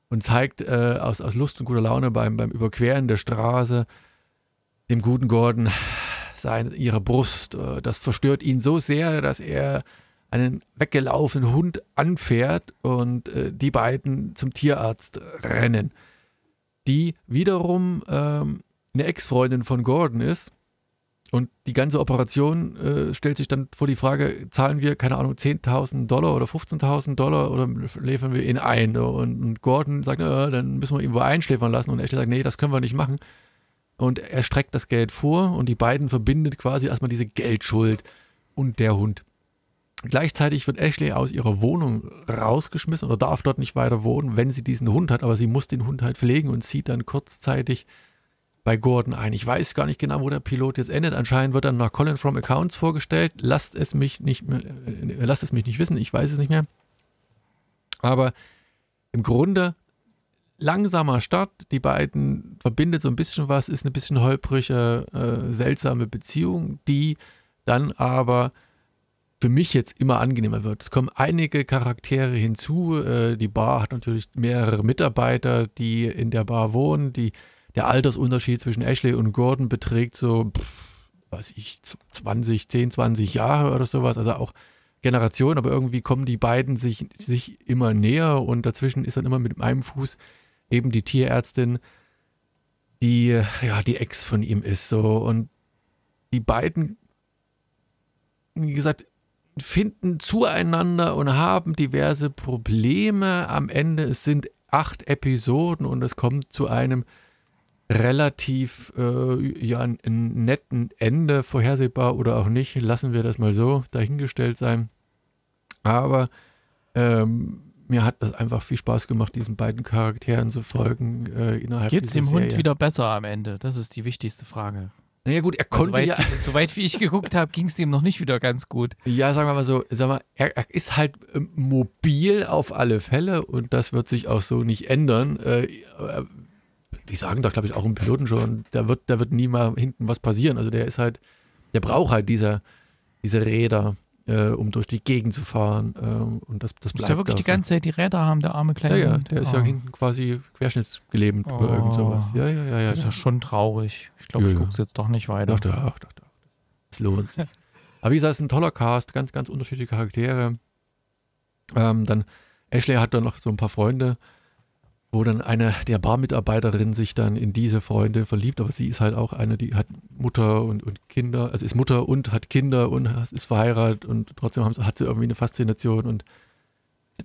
und zeigt äh, aus, aus Lust und guter Laune beim, beim Überqueren der Straße dem guten Gordon seine, ihre Brust. Äh, das verstört ihn so sehr, dass er einen weggelaufenen Hund anfährt und äh, die beiden zum Tierarzt rennen. Die wiederum ähm, eine Ex-Freundin von Gordon ist. Und die ganze Operation äh, stellt sich dann vor die Frage, zahlen wir, keine Ahnung, 10.000 Dollar oder 15.000 Dollar oder schläfern wir ihn ein? Und, und Gordon sagt, äh, dann müssen wir ihn wohl einschläfern lassen. Und Ashley sagt, nee, das können wir nicht machen. Und er streckt das Geld vor und die beiden verbindet quasi erstmal diese Geldschuld und der Hund. Gleichzeitig wird Ashley aus ihrer Wohnung rausgeschmissen oder darf dort nicht weiter wohnen, wenn sie diesen Hund hat, aber sie muss den Hund halt pflegen und zieht dann kurzzeitig bei Gordon ein. Ich weiß gar nicht genau, wo der Pilot jetzt endet. Anscheinend wird dann nach Colin from Accounts vorgestellt. Lasst es mich nicht, mehr, äh, lasst es mich nicht wissen, ich weiß es nicht mehr. Aber im Grunde langsamer Start. Die beiden verbindet so ein bisschen was, ist eine bisschen holprige, äh, seltsame Beziehung, die dann aber für mich jetzt immer angenehmer wird. Es kommen einige Charaktere hinzu. Äh, die Bar hat natürlich mehrere Mitarbeiter, die in der Bar wohnen. Die, der Altersunterschied zwischen Ashley und Gordon beträgt so, pff, weiß ich, 20, 10, 20 Jahre oder sowas. Also auch Generationen, aber irgendwie kommen die beiden sich, sich immer näher und dazwischen ist dann immer mit einem Fuß eben die Tierärztin, die ja die Ex von ihm ist so und die beiden wie gesagt finden zueinander und haben diverse Probleme am Ende es sind acht Episoden und es kommt zu einem relativ äh, ja ein, ein netten Ende vorhersehbar oder auch nicht lassen wir das mal so dahingestellt sein aber ähm, mir hat das einfach viel Spaß gemacht, diesen beiden Charakteren zu folgen äh, innerhalb Geht's dieser dem Hund wieder besser am Ende? Das ist die wichtigste Frage. Naja gut, er Also konnte Soweit, ja, soweit wie ich geguckt habe, ging es ihm noch nicht wieder ganz gut. ja, sagen wir mal so, sag mal, er, er ist halt ähm, mobil auf alle Fälle und das wird sich auch so nicht ändern. Äh, äh, die sagen doch, glaube ich, auch im Piloten schon, da wird, da wird nie mal hinten was passieren. Also der ist halt, der braucht halt diese, diese Räder, äh, um durch die Gegend zu fahren. ähm, und das, das Muss bleibt der wirklich auch die ganze Zeit die Räder haben, der arme Ja, kleine ja, Hund? der ist ja Ah. hinten quasi querschnittsgelähmt oder Oh. irgend sowas. Ja, ja, ja, ja. Das ist ja. ja schon traurig. Ich glaube, Ja, ich ja. gucke es jetzt doch nicht weiter. Doch, doch, doch, doch. Es lohnt sich. Aber wie gesagt, es ist ein toller Cast, ganz, ganz unterschiedliche Charaktere. Ähm, dann Ashley hat dann noch so ein paar Freunde, wo dann eine der Barmitarbeiterinnen sich dann in diese Freunde verliebt, aber sie ist halt auch eine, die hat Mutter und, und Kinder, also ist Mutter und hat Kinder und ist verheiratet und trotzdem sie- hat sie irgendwie eine Faszination und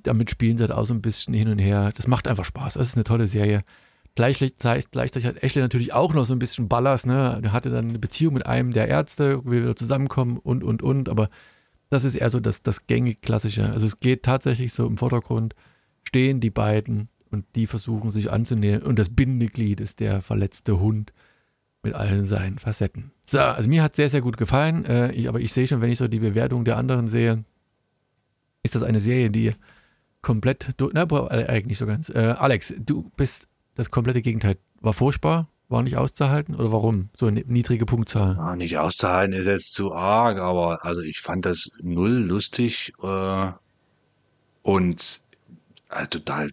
damit spielen sie halt auch so ein bisschen hin und her. Das macht einfach Spaß. Das ist eine tolle Serie. Gleichzeitig, gleichzeitig hat Ashley natürlich auch noch so ein bisschen Ballast, ne? Der hatte dann eine Beziehung mit einem der Ärzte, will wieder zusammenkommen und, und, und, aber das ist eher so das, das gängig Klassische. Also es geht tatsächlich so im Vordergrund, stehen die beiden und die versuchen sich anzunähern und das Bindeglied ist der verletzte Hund mit allen seinen Facetten. So, also mir hat sehr, sehr gut gefallen, äh, ich, aber ich sehe schon, wenn ich so die Bewertung der anderen sehe, ist das eine Serie, die komplett, na, äh, eigentlich nicht so ganz. Äh, Alex, du bist das komplette Gegenteil. War furchtbar, war nicht auszuhalten oder warum? So eine niedrige Punktzahl. Ah, nicht auszuhalten ist jetzt zu arg, aber also ich fand das null lustig äh, und äh, total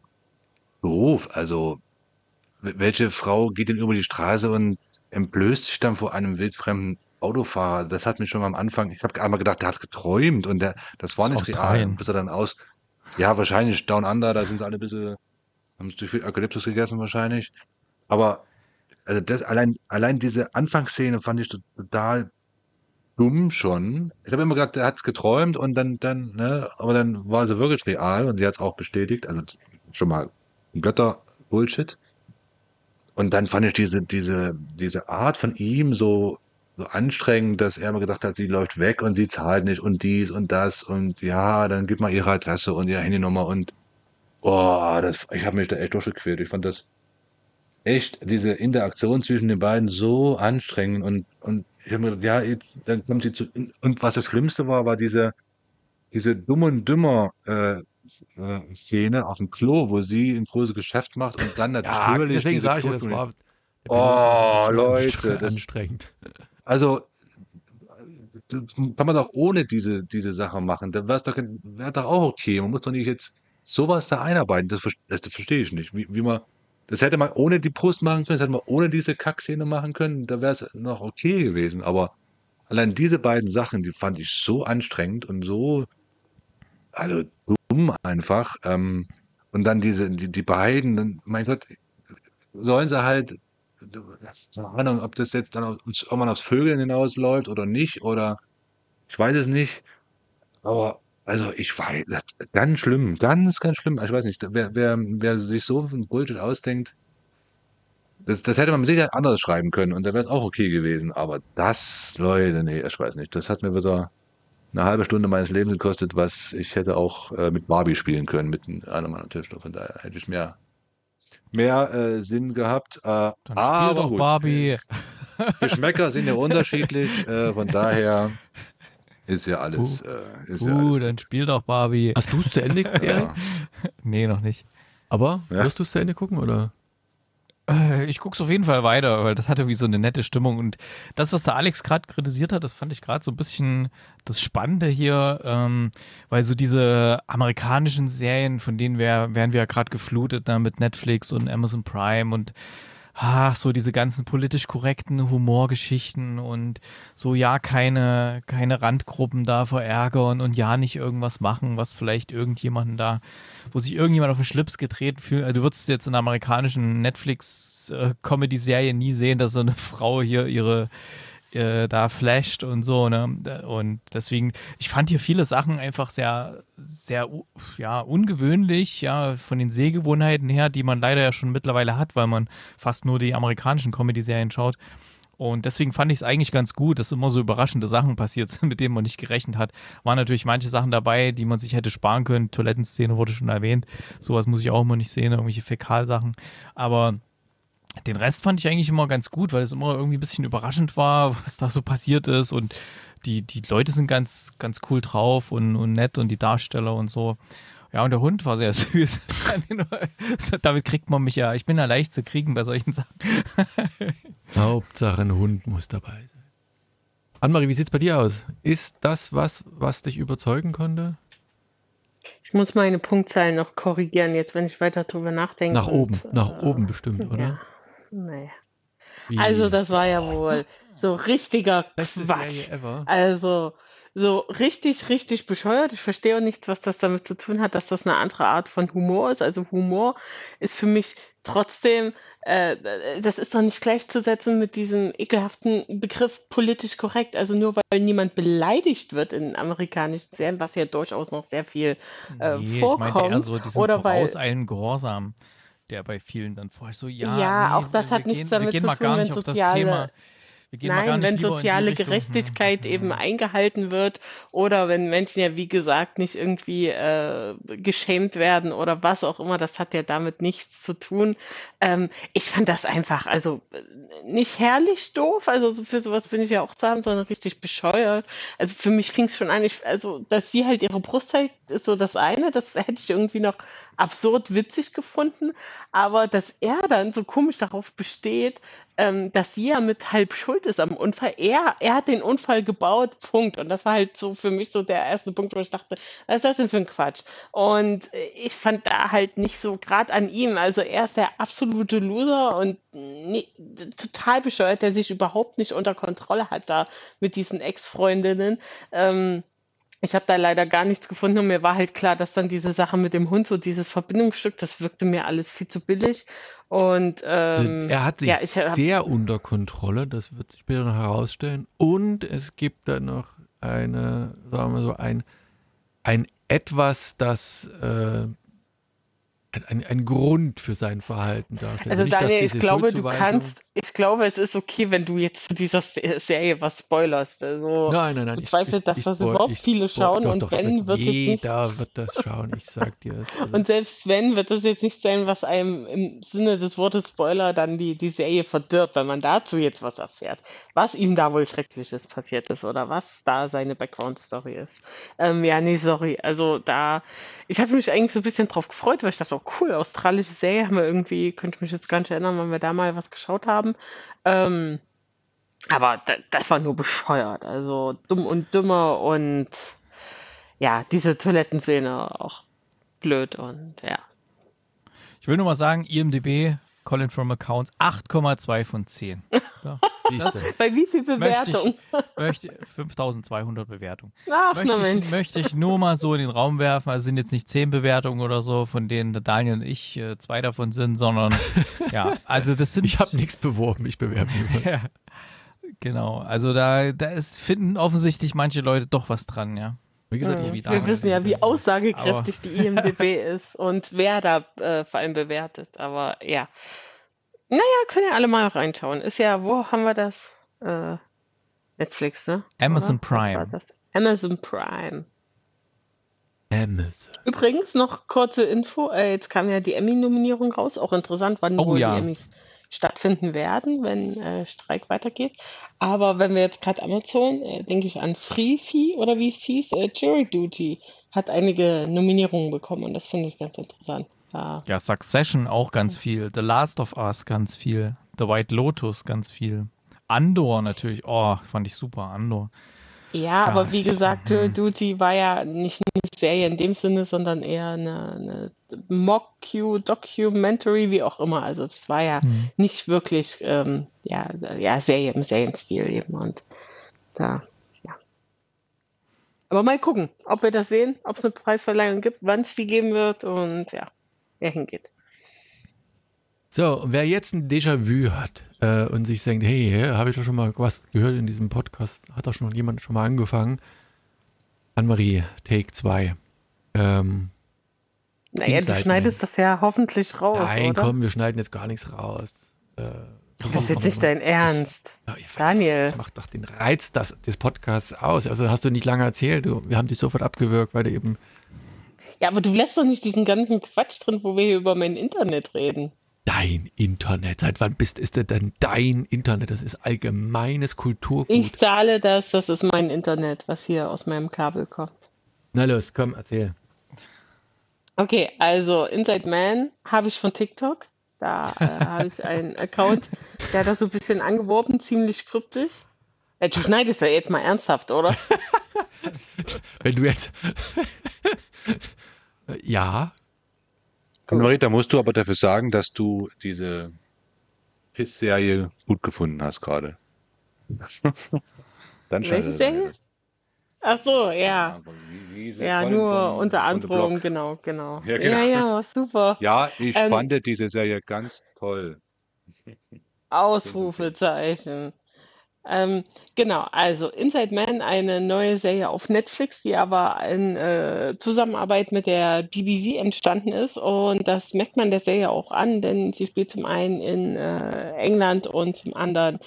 doof. Also welche Frau geht denn über die Straße und entblößt sich dann vor einem wildfremden Autofahrer? Das hat mich schon am Anfang, ich habe einmal gedacht, der hat geträumt und der, das war nicht real, bis er dann aus, ja wahrscheinlich Down Under, da sind sie alle ein bisschen, haben zu viel Eukalyptus gegessen wahrscheinlich, aber also das allein, allein diese Anfangsszene fand ich to- total dumm schon. Ich habe immer gedacht, er hat es geträumt und dann, dann, ne, aber dann war sie wirklich real und sie hat es auch bestätigt. Also schon mal Götter-Bullshit. Und dann fand ich diese, diese, diese Art von ihm so, so anstrengend, dass er immer gedacht hat, sie läuft weg und sie zahlt nicht und dies und das und ja, dann gib mal ihre Adresse und ihre Handynummer und oh, das, ich habe mich da echt durchgequält. Ich fand das echt, diese Interaktion zwischen den beiden so anstrengend und, und ich habe mir gedacht, ja, jetzt, dann kommt sie zu, und was das Schlimmste war, war diese, diese dumm und dümmer äh, Szene auf dem Klo, wo sie ein großes Geschäft macht und dann Ja, natürlich deswegen diese sage ich ja, das war. Oh, Leute, das- anstrengend. Also das kann man doch ohne diese, diese Sache machen. Da wäre doch, wär doch auch okay. Man muss doch nicht jetzt sowas da einarbeiten. Das, das, das verstehe ich nicht. Wie, wie man, das hätte man ohne die Brust machen können, das hätte man ohne diese Kackszene machen können. Da wäre es noch okay gewesen. Aber allein diese beiden Sachen, die fand ich so anstrengend und so, also dumm einfach. Ähm, und dann diese, die, die beiden, mein Gott, sollen sie halt, keine Ahnung, ob das jetzt dann auf, ob man aufs Vögeln hinausläuft oder nicht, oder ich weiß es nicht. Aber also ich weiß, ganz schlimm, ganz, ganz schlimm. Ich weiß nicht, wer, wer, wer sich so ein Bullshit ausdenkt, das, das hätte man mit Sicherheit anders schreiben können und da wäre es auch okay gewesen. Aber das, Leute, nee, ich weiß nicht. Das hat mir wieder eine halbe Stunde meines Lebens gekostet, was ich hätte auch äh, mit Barbie spielen können, mit einem meiner Töchter. Von daher hätte ich mehr, mehr äh, Sinn gehabt. Äh, Dann aber doch gut. Barbie. Geschmäcker sind ja unterschiedlich, äh, von daher ist ja alles. Äh, ist ja Uh, alles dann spiel doch Barbie. Hast du es zu Ende geguckt, Erik? ja. Nee, noch nicht. Aber Ja. wirst du es zu Ende gucken oder? Äh, Ich guck's auf jeden Fall weiter, weil das hatte wie so eine nette Stimmung. Und das, was der Alex gerade kritisiert hat, das fand ich gerade so ein bisschen das Spannende hier, ähm, weil so diese amerikanischen Serien, von denen wir, werden wir ja gerade geflutet, ne, mit Netflix und Amazon Prime und ach, so diese ganzen politisch korrekten Humorgeschichten und so ja keine, keine Randgruppen da verärgern und ja nicht irgendwas machen, was vielleicht irgendjemanden da, wo sich irgendjemand auf den Schlips getreten fühlt. Also du würdest jetzt in einer amerikanischen Netflix-Comedy-Serie nie sehen, dass so eine Frau hier ihre äh, da flasht und so, ne? Und deswegen, ich fand hier viele Sachen einfach sehr, sehr, ja, ungewöhnlich, ja, von den Sehgewohnheiten her, die man leider ja schon mittlerweile hat, weil man fast nur die amerikanischen Comedy-Serien schaut. Und deswegen fand ich es eigentlich ganz gut, dass immer so überraschende Sachen passiert sind, mit denen man nicht gerechnet hat. Waren natürlich manche Sachen dabei, die man sich hätte sparen können. Toilettenszene wurde schon erwähnt. Sowas muss ich auch immer nicht sehen, irgendwelche Fäkalsachen. Aber den Rest fand ich eigentlich immer ganz gut, weil es immer irgendwie ein bisschen überraschend war, was da so passiert ist. Und die, die Leute sind ganz, ganz cool drauf und, und nett und die Darsteller und so. Ja, und der Hund war sehr süß. Damit kriegt man mich ja, ich bin ja leicht zu kriegen bei solchen Sachen. Hauptsache ein Hund muss dabei sein. Annemarie, wie sieht's bei dir aus? Ist das was, was dich überzeugen konnte? Ich muss meine Punktzahl noch korrigieren, jetzt wenn ich weiter drüber nachdenke. Nach oben, und, nach äh, oben bestimmt, oder? Ja. Naja. Wie? Also das war ja wohl so richtiger beste Quatsch. Serie ever. Also so richtig, richtig bescheuert. Ich verstehe auch nicht, was das damit zu tun hat, dass das eine andere Art von Humor ist. Also Humor ist für mich trotzdem, äh, das ist doch nicht gleichzusetzen mit diesem ekelhaften Begriff politisch korrekt. Also nur weil niemand beleidigt wird in amerikanischen Serien, was ja durchaus noch sehr viel äh, Nee, ich vorkommt. meinte eher so diesen oder weil vorauseilenden Gehorsam, der bei vielen dann vorher so, ja, Ja, nee, auch das hat gehen, nichts wir damit gehen zu mal tun, gar wenn nicht auf das soziale- Thema. Wir gehen mal gar Nein, nicht wenn soziale. Gerechtigkeit Hm, eben hm. eingehalten wird oder wenn Menschen ja wie gesagt nicht irgendwie äh, geschämt werden oder was auch immer, das hat ja damit nichts zu tun. Ähm, ich fand das einfach, also äh, nicht herrlich doof, also so für sowas bin ich ja auch zu haben, sondern richtig bescheuert. Also für mich fing es schon an, ich, also dass sie halt ihre Brust zeigt, ist so das eine, das hätte ich irgendwie noch absurd witzig gefunden, aber dass er dann so komisch darauf besteht, ähm, dass sie ja mit halb schuld ist am Unfall. Er, er hat den Unfall gebaut, Punkt. Und das war halt so für mich so der erste Punkt, wo ich dachte, was ist das denn für ein Quatsch? Und äh, ich fand da halt nicht so, gerade an ihm, also er ist der absolute Loser und nee, total bescheuert, der sich überhaupt nicht unter Kontrolle hat da mit diesen Ex-Freundinnen. Ähm, Ich habe da leider gar nichts gefunden und mir war halt klar, dass dann diese Sache mit dem Hund, so dieses Verbindungsstück, das wirkte mir alles viel zu billig. Und ähm, er hat sich ja, ich hab- sehr unter Kontrolle, das wird sich später noch herausstellen. Und es gibt dann noch eine, sagen wir so, ein, ein etwas, das äh, ein, ein, Grund für sein Verhalten darstellt. Also nicht, dass Daniel, ich glaube, du kannst, ich glaube, es ist okay, wenn du jetzt zu dieser Se- Serie was spoilerst. Also Nein, nein, nein. bezweifle, dass das überhaupt ich viele schauen doch, und doch, wenn, wird es nicht- jeder wird das schauen, ich sag dir es. Also, Und selbst wenn, wird das jetzt nicht sein, was einem im Sinne des Wortes Spoiler dann die, die Serie verdirbt, wenn man dazu jetzt was erfährt. Was ihm da wohl Schreckliches passiert ist oder was da seine Background-Story ist. Ähm, ja, nee, sorry. Also da, ich hatte mich eigentlich so ein bisschen drauf gefreut, weil ich dachte, oh cool, australische Serie haben wir irgendwie, könnte ich mich jetzt gar nicht erinnern, wann wir da mal was geschaut haben. Ähm, aber da, das war nur bescheuert. Also dumm und dümmer und ja, diese Toilettenszene auch blöd und ja. Ich will nur mal sagen, IMDB, Colin from Accounts, 8,2 von 10. Ja. Bei wie viel Möchte Bewertung? ich, möchte 5200 Bewertungen. Ach, Möchte na ich, möchte ich nur mal so in den Raum werfen. Also sind jetzt nicht 10 Bewertungen oder so, von denen der Daniel und ich äh, zwei davon sind, sondern ja, also das sind. Ich habe nichts beworben, ich bewerbe mich. Ja, genau. Also da, da ist, finden offensichtlich manche Leute doch was dran, ja. Wie gesagt, Ja, ich wir wissen ja, wie aussagekräftig die IMDB ist und wer da äh, vor allem bewertet. Aber ja. Naja, können ja alle mal reinschauen. Ist ja, wo haben wir das? Äh, Netflix, ne? Amazon Oder? Prime. das? Amazon Prime. Amazon. Übrigens noch kurze Info, äh, jetzt kam ja die Emmy-Nominierung raus, auch interessant, wann Oh wohl ja. die Emmys stattfinden werden, wenn äh, Streik weitergeht. Aber wenn wir jetzt gerade Amazon, äh, denke ich an Freefee oder wie es hieß, äh, Jury Duty hat einige Nominierungen bekommen und das finde ich ganz interessant. Da, Ja, Succession auch ganz viel. The Last of Us ganz viel. The White Lotus ganz viel. Andor natürlich. Oh, fand ich super. Andor. Ja, aber Ja, wie gesagt, Jury hm. Duty war ja nicht eine Serie in dem Sinne, sondern eher eine, eine Mock-Q, Documentary, wie auch immer. Also das war ja Hm. nicht wirklich ähm, ja, ja, Serie im Serienstil eben und da, ja. Aber mal gucken, ob wir das sehen, ob es eine Preisverleihung gibt, wann es die geben wird und ja, wer hingeht. So, und wer jetzt ein Déjà-vu hat äh, und sich denkt, hey, hey habe ich doch schon mal was gehört in diesem Podcast, hat doch schon jemand schon mal angefangen. Anne-Marie, Take 2. Ähm, Naja, du Inside schneidest das ja hoffentlich raus, nein, oder? komm, wir schneiden jetzt gar nichts raus. Äh, Das ist jetzt nicht dein Ernst. ja, ich- Daniel. Das, das macht doch den Reiz das, des Podcasts aus. Also hast du nicht lange erzählt. Du, wir haben dich sofort abgewürgt, weil du eben Ja, aber du lässt doch nicht diesen ganzen Quatsch drin, wo wir hier über mein Internet reden. Dein Internet. Seit wann bist ist denn dein Internet? Das ist allgemeines Kulturgut. Ich zahle das, das ist mein Internet, was hier aus meinem Kabel kommt. Na los, komm, erzähl. Okay, also Inside Man habe ich von TikTok. Da äh, habe ich einen Account, der hat das so ein bisschen angeworben, ziemlich kryptisch. Ja, du schneidest ja jetzt mal ernsthaft, oder? Wenn du jetzt. ja, Marita, musst du aber dafür sagen, dass du diese Piss-Serie gut gefunden hast gerade. Dann Welche er Serie? Ach so, ja. Ja, Colin nur von- unter anderem, genau, genau. Ja, genau. Ja, ja, super. Ja, ich Ähm, fand diese Serie ganz toll. Ausrufezeichen. Ähm, genau, also Inside Man, eine neue Serie auf Netflix, die aber in äh, Zusammenarbeit mit der BBC entstanden ist. Und das merkt man der Serie auch an, denn sie spielt zum einen in äh, England und zum anderen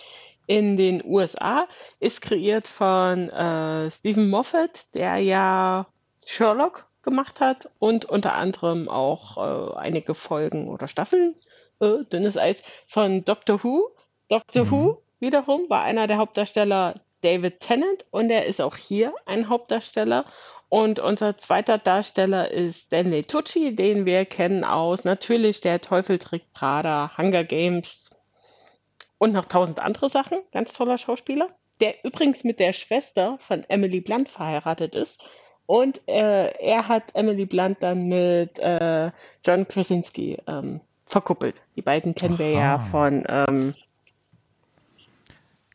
in den USA. Ist kreiert von äh, Stephen Moffat, der ja Sherlock gemacht hat und unter anderem auch äh, einige Folgen oder Staffeln, äh, dünnes Eis, von Doctor Who. Doctor Mhm. Who wiederum war einer der Hauptdarsteller David Tennant und er ist auch hier ein Hauptdarsteller. Und unser zweiter Darsteller ist Stanley Tucci, den wir kennen aus natürlich Der Teufel trägt Prada, Hunger Games und noch tausend andere Sachen. Ganz toller Schauspieler, der übrigens mit der Schwester von Emily Blunt verheiratet ist. Und äh, er hat Emily Blunt dann mit äh, John Krasinski ähm, verkuppelt. Die beiden kennen wir ja Aha. von ähm,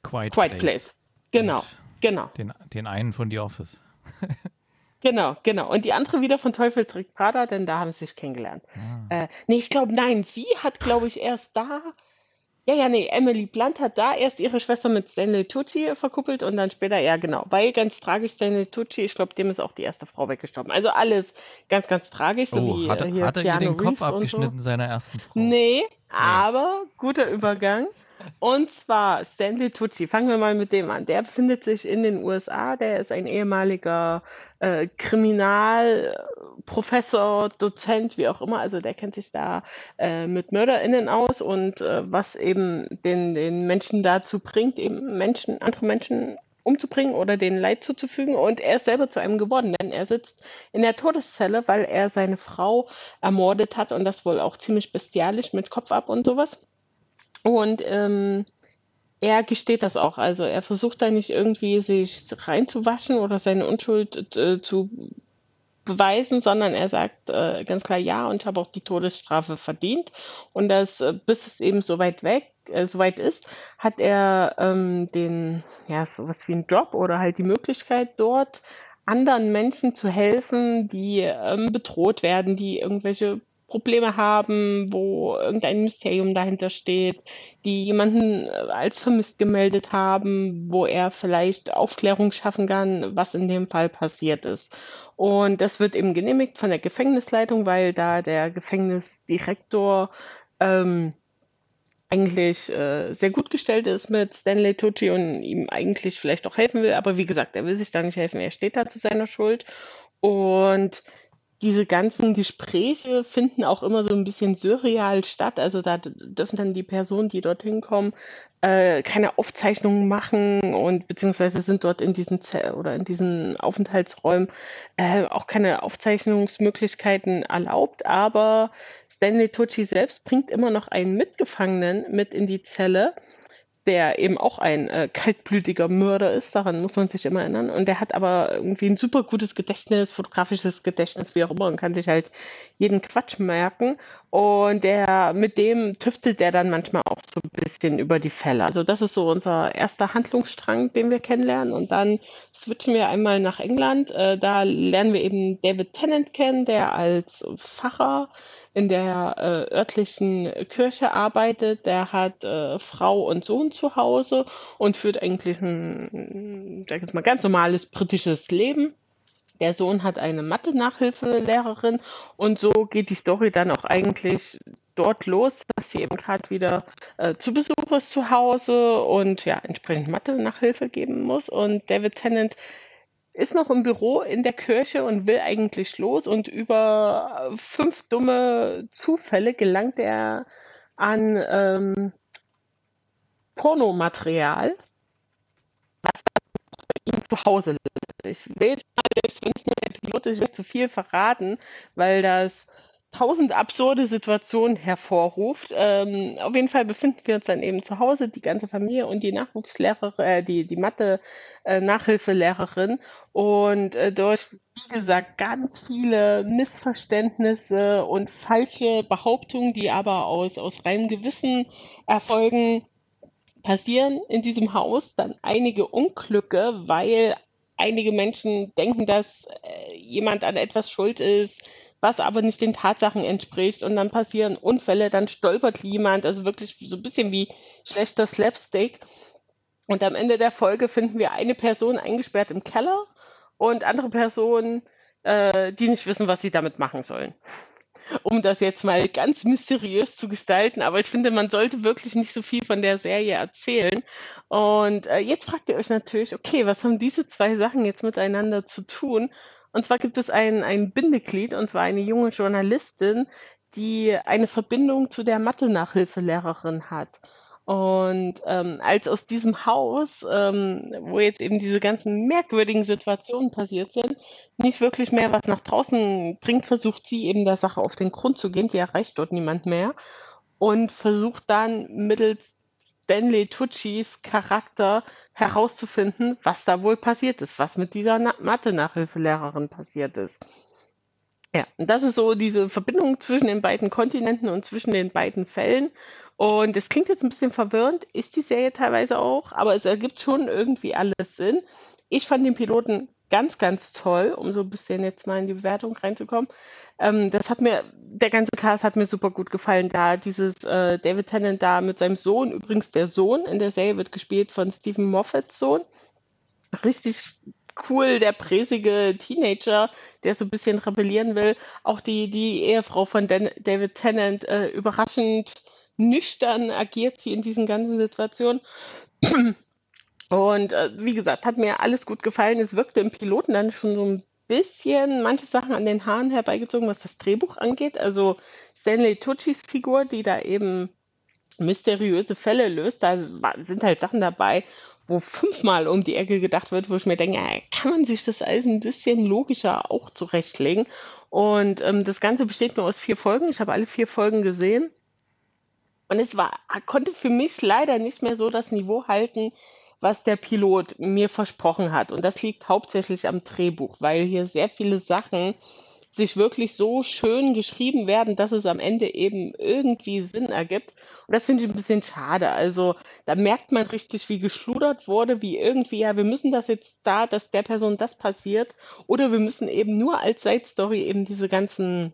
Quiet, Quiet Place. Genau, Und genau. Den, den einen von The Office. Genau, genau. Und die andere wieder von Teufel trägt Prada, denn da haben sie sich kennengelernt. Ah. Äh, nee, ich glaube, nein, sie hat, glaube ich, erst da. Ja, ja, nee, Emily Blunt hat da erst ihre Schwester mit Stanley Tucci verkuppelt und dann später, ja, genau. Weil ganz tragisch, Stanley Tucci, ich glaube, dem ist auch die erste Frau weggestorben. Also alles ganz, ganz tragisch. So Oh, wie, hat, äh, er- hier hat er ihr den Kopf Reeves so. abgeschnitten seiner ersten Frau? Nee, aber guter Übergang. Und zwar Stanley Tucci. Fangen wir mal mit dem an. Der befindet sich in den USA. Der ist ein ehemaliger äh, Kriminalprofessor, Dozent, wie auch immer. Also der kennt sich da äh, mit MörderInnen aus und äh, was eben den, den Menschen dazu bringt, eben Menschen, andere Menschen umzubringen oder denen Leid zuzufügen. Und er ist selber zu einem geworden, denn er sitzt in der Todeszelle, weil er seine Frau ermordet hat und das wohl auch ziemlich bestialisch mit Kopf ab und sowas. Und ähm, er gesteht das auch. Also er versucht da nicht irgendwie sich reinzuwaschen oder seine Unschuld äh, zu beweisen, sondern er sagt äh, ganz klar ja und ich habe auch die Todesstrafe verdient. Und das, äh, bis es eben so weit weg, äh, so weit ist, hat er ähm, den, ja, sowas wie einen Job oder halt die Möglichkeit dort anderen Menschen zu helfen, die ähm, bedroht werden, die irgendwelche Probleme haben, wo irgendein Mysterium dahinter steht, die jemanden äh, als vermisst gemeldet haben, wo er vielleicht Aufklärung schaffen kann, was in dem Fall passiert ist. Und das wird eben genehmigt von der Gefängnisleitung, weil da der Gefängnisdirektor ähm, eigentlich äh, sehr gut gestellt ist mit Stanley Tucci und ihm eigentlich vielleicht auch helfen will. Aber wie gesagt, er will sich da nicht helfen. Er steht da zu seiner Schuld. Und diese ganzen Gespräche finden auch immer so ein bisschen surreal statt. Also da dürfen dann die Personen, die dorthin kommen, äh, keine Aufzeichnungen machen und beziehungsweise sind dort in diesen Zell oder in diesen Aufenthaltsräumen äh, auch keine Aufzeichnungsmöglichkeiten erlaubt. Aber Stanley Tucci selbst bringt immer noch einen Mitgefangenen mit in die Zelle, der eben auch ein äh, kaltblütiger Mörder ist, daran muss man sich immer erinnern. Und der hat aber irgendwie ein super gutes Gedächtnis, fotografisches Gedächtnis, wie auch immer, und kann sich halt jeden Quatsch merken. Und der, mit dem tüftelt der dann manchmal auch so ein bisschen über die Fälle. Also das ist so unser erster Handlungsstrang, den wir kennenlernen. Und dann switchen wir einmal nach England. Äh, da lernen wir eben David Tennant kennen, der als Pfarrer in der äh, örtlichen Kirche arbeitet. Der hat äh, Frau und Sohn zu Hause und führt eigentlich ein, sag ich mal, ganz normales britisches Leben. Der Sohn hat eine Mathe-Nachhilfelehrerin und so geht die Story dann auch eigentlich dort los, dass sie eben gerade wieder äh, zu Besuch ist zu Hause und ja, entsprechend Mathe-Nachhilfe geben muss. Und David Tennant ist noch im Büro in der Kirche und will eigentlich los und über fünf dumme Zufälle gelangt er an ähm, Pornomaterial, was ihm zu Hause landet. Ich will selbst wenn es nicht zu viel verraten, weil das tausend absurde Situationen hervorruft. Ähm, auf jeden Fall befinden wir uns dann eben zu Hause, die ganze Familie und die Nachwuchslehrerin, äh, die, die Mathe-Nachhilfelehrerin. und äh, durch, wie gesagt, ganz viele Missverständnisse und falsche Behauptungen, die aber aus, aus reinem Gewissen erfolgen, passieren in diesem Haus dann einige Unglücke, weil einige Menschen denken, dass äh, jemand an etwas schuld ist, was aber nicht den Tatsachen entspricht. Und dann passieren Unfälle, dann stolpert jemand, also wirklich so ein bisschen wie schlechter Slapstick. Und am Ende der Folge finden wir eine Person eingesperrt im Keller und andere Personen, äh, die nicht wissen, was sie damit machen sollen. Um das jetzt mal ganz mysteriös zu gestalten, aber ich finde, man sollte wirklich nicht so viel von der Serie erzählen. Und äh, jetzt fragt ihr euch natürlich, okay, was haben diese zwei Sachen jetzt miteinander zu tun? Und zwar gibt es ein, ein Bindeglied, und zwar eine junge Journalistin, die eine Verbindung zu der Mathe-Nachhilfelehrerin hat. Und ähm, als aus diesem Haus, ähm, wo jetzt eben diese ganzen merkwürdigen Situationen passiert sind, nicht wirklich mehr was nach draußen bringt, versucht sie eben der Sache auf den Grund zu gehen. Sie erreicht dort niemand mehr und versucht dann mittels Stanley Tuccis Charakter herauszufinden, was da wohl passiert ist, was mit dieser Na Mathe-Nachhilfelehrerin passiert ist. Ja, und das ist so diese Verbindung zwischen den beiden Kontinenten und zwischen den beiden Fällen. Und es klingt jetzt ein bisschen verwirrend, ist die Serie teilweise auch, aber es ergibt schon irgendwie alles Sinn. Ich fand den Piloten ganz, ganz toll, um so ein bisschen jetzt mal in die Bewertung reinzukommen. Ähm, das hat mir, der ganze Cast hat mir super gut gefallen. Da dieses äh, David Tennant da mit seinem Sohn, übrigens der Sohn in der Serie wird gespielt von Stephen Moffats Sohn. Richtig cool, der präsige Teenager, der so ein bisschen rebellieren will. Auch die, die Ehefrau von Dan David Tennant, äh, überraschend nüchtern agiert sie in diesen ganzen Situationen. Und äh, wie gesagt, hat mir alles gut gefallen. Es wirkte im Piloten dann schon so ein bisschen manche Sachen an den Haaren herbeigezogen, was das Drehbuch angeht. Also Stanley Tucci's Figur, die da eben mysteriöse Fälle löst, da sind halt Sachen dabei, wo fünfmal um die Ecke gedacht wird, wo ich mir denke, ja, kann man sich das alles ein bisschen logischer auch zurechtlegen. Und ähm, das Ganze besteht nur aus vier Folgen. Ich habe alle vier Folgen gesehen. Und es war, konnte für mich leider nicht mehr so das Niveau halten, was der Pilot mir versprochen hat. Und das liegt hauptsächlich am Drehbuch, weil hier sehr viele Sachen sich wirklich so schön geschrieben werden, dass es am Ende eben irgendwie Sinn ergibt. Und das finde ich ein bisschen schade. Also da merkt man richtig, wie geschludert wurde, wie irgendwie, ja, wir müssen das jetzt da, dass der Person das passiert. Oder wir müssen eben nur als Side Story eben diese ganzen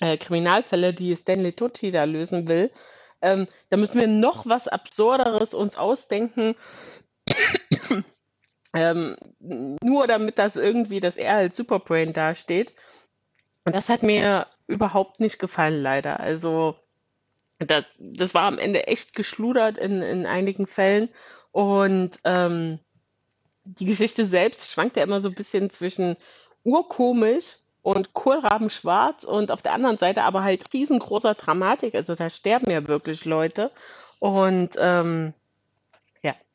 äh, Kriminalfälle, die Stanley Tucci da lösen will, ähm, da müssen wir noch was Absurderes uns ausdenken. Ähm, nur damit das irgendwie, dass er als Superbrain dasteht. Und das hat mir überhaupt nicht gefallen, leider. Also, das, das war am Ende echt geschludert in, in einigen Fällen. Und ähm, die Geschichte selbst schwankt ja immer so ein bisschen zwischen urkomisch und Kohlraben schwarz und auf der anderen Seite aber halt riesengroßer Dramatik. Also da sterben ja wirklich Leute. Und ähm,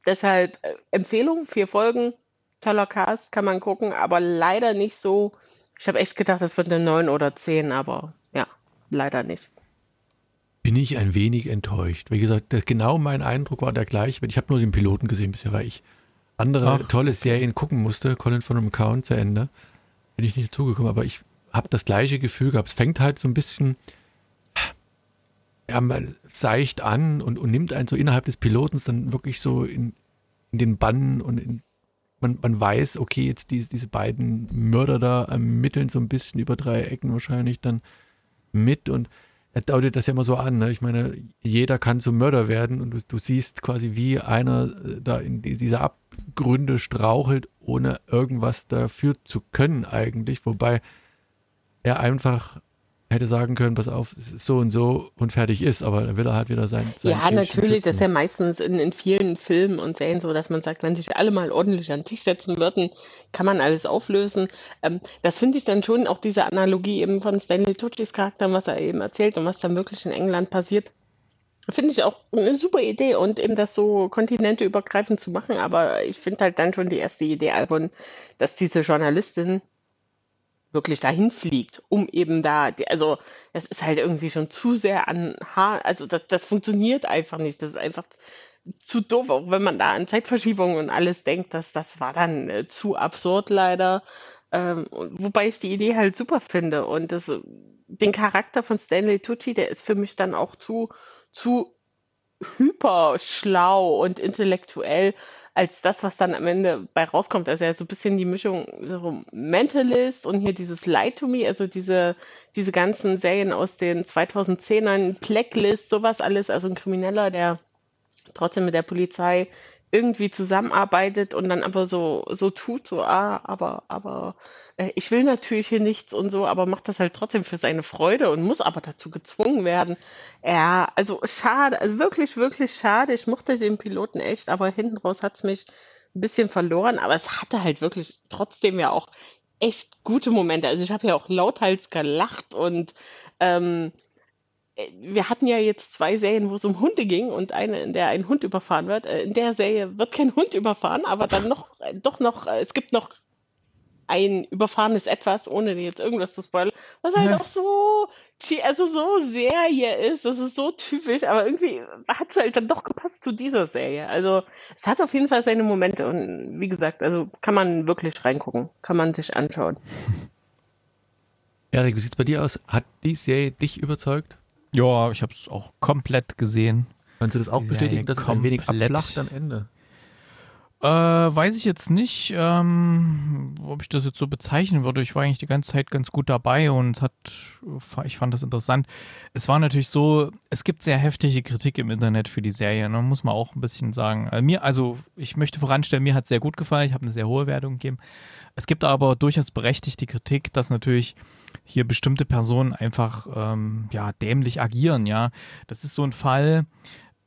deshalb äh, Empfehlung, vier Folgen, toller Cast, kann man gucken, aber leider nicht so. Ich habe echt gedacht, das wird eine neun oder zehn, aber ja, leider nicht. Bin ich ein wenig enttäuscht. Wie gesagt, genau mein Eindruck war der gleiche. Ich habe nur den Piloten gesehen bisher, weil ich andere Ach, tolle Serien gucken musste. Colin von einem Count zu Ende bin ich nicht dazugekommen, aber ich habe das gleiche Gefühl gehabt. Es fängt halt so ein bisschen ja, seicht an und, und nimmt einen so innerhalb des Pilotens dann wirklich so in, in den Bann und in, man, man weiß, okay, jetzt diese, diese beiden Mörder da ermitteln so ein bisschen über drei Ecken wahrscheinlich dann mit und er deutet das ja immer so an. Ne? Ich meine, jeder kann zum Mörder werden und du, du siehst quasi, wie einer äh, da in dieser Abgründe strauchelt, ohne irgendwas dafür zu können eigentlich. Wobei er einfach hätte sagen können, pass auf, so und so und fertig ist, aber dann will er halt wieder sein. sein ja, natürlich, das ist ja meistens in, in vielen Filmen und Serien so, dass man sagt, wenn sich alle mal ordentlich an den Tisch setzen würden, kann man alles auflösen. Ähm, das finde ich dann schon auch diese Analogie eben von Stanley Tucci's Charakter, was er eben erzählt und was dann wirklich in England passiert. Finde ich auch eine super Idee und eben das so kontinenteübergreifend zu machen, aber ich finde halt dann schon die erste Idee, Albon, dass diese Journalistin wirklich dahin fliegt, um eben da, also das ist halt irgendwie schon zu sehr an Haar, also das, das funktioniert einfach nicht. Das ist einfach zu doof, auch wenn man da an Zeitverschiebungen und alles denkt, dass das war dann äh, zu absurd leider. Ähm, wobei ich die Idee halt super finde und das, den Charakter von Stanley Tucci, der ist für mich dann auch zu, zu hyper schlau und intellektuell, als das, was dann am Ende bei rauskommt. Also ist so ein bisschen die Mischung so Mentalist und hier dieses Lie to Me, also diese, diese ganzen Serien aus den 2010ern, Blacklist, sowas alles, also ein Krimineller, der trotzdem mit der Polizei irgendwie zusammenarbeitet und dann aber so, so tut, so, ah, aber, aber äh, ich will natürlich hier nichts und so, aber macht das halt trotzdem für seine Freude und muss aber dazu gezwungen werden. Ja, also schade, also wirklich, wirklich schade. Ich mochte den Piloten echt, aber hinten raus hat es mich ein bisschen verloren, aber es hatte halt wirklich trotzdem ja auch echt gute Momente. Also ich habe ja auch lauthals gelacht und ähm, äh, wir hatten ja jetzt zwei Serien, wo es um Hunde ging und eine, in der ein Hund überfahren wird. Äh, in der Serie wird kein Hund überfahren, aber dann noch, äh, doch noch, es gibt noch ein überfahrenes Etwas, ohne jetzt irgendwas zu spoilern, was halt ja. auch so, also so Serie ist, das ist so typisch, aber irgendwie hat es halt dann doch gepasst zu dieser Serie. Also es hat auf jeden Fall seine Momente und wie gesagt, also kann man wirklich reingucken, kann man sich anschauen. Erik, wie sieht es bei dir aus? Hat die Serie dich überzeugt? Ja, ich habe es auch komplett gesehen. Kannst du das auch bestätigen, dass es ein wenig abflacht am Ende? Äh, weiß ich jetzt nicht, ähm, ob ich das jetzt so bezeichnen würde. Ich war eigentlich die ganze Zeit ganz gut dabei und hat, ich fand das interessant. Es war natürlich so, es gibt sehr heftige Kritik im Internet für die Serie, ne? muss man auch ein bisschen sagen. Also mir, also ich möchte voranstellen, mir hat es sehr gut gefallen, ich habe eine sehr hohe Wertung gegeben. Es gibt aber durchaus berechtigte Kritik, dass natürlich hier bestimmte Personen einfach ähm, ja, dämlich agieren, ja. Das ist so ein Fall,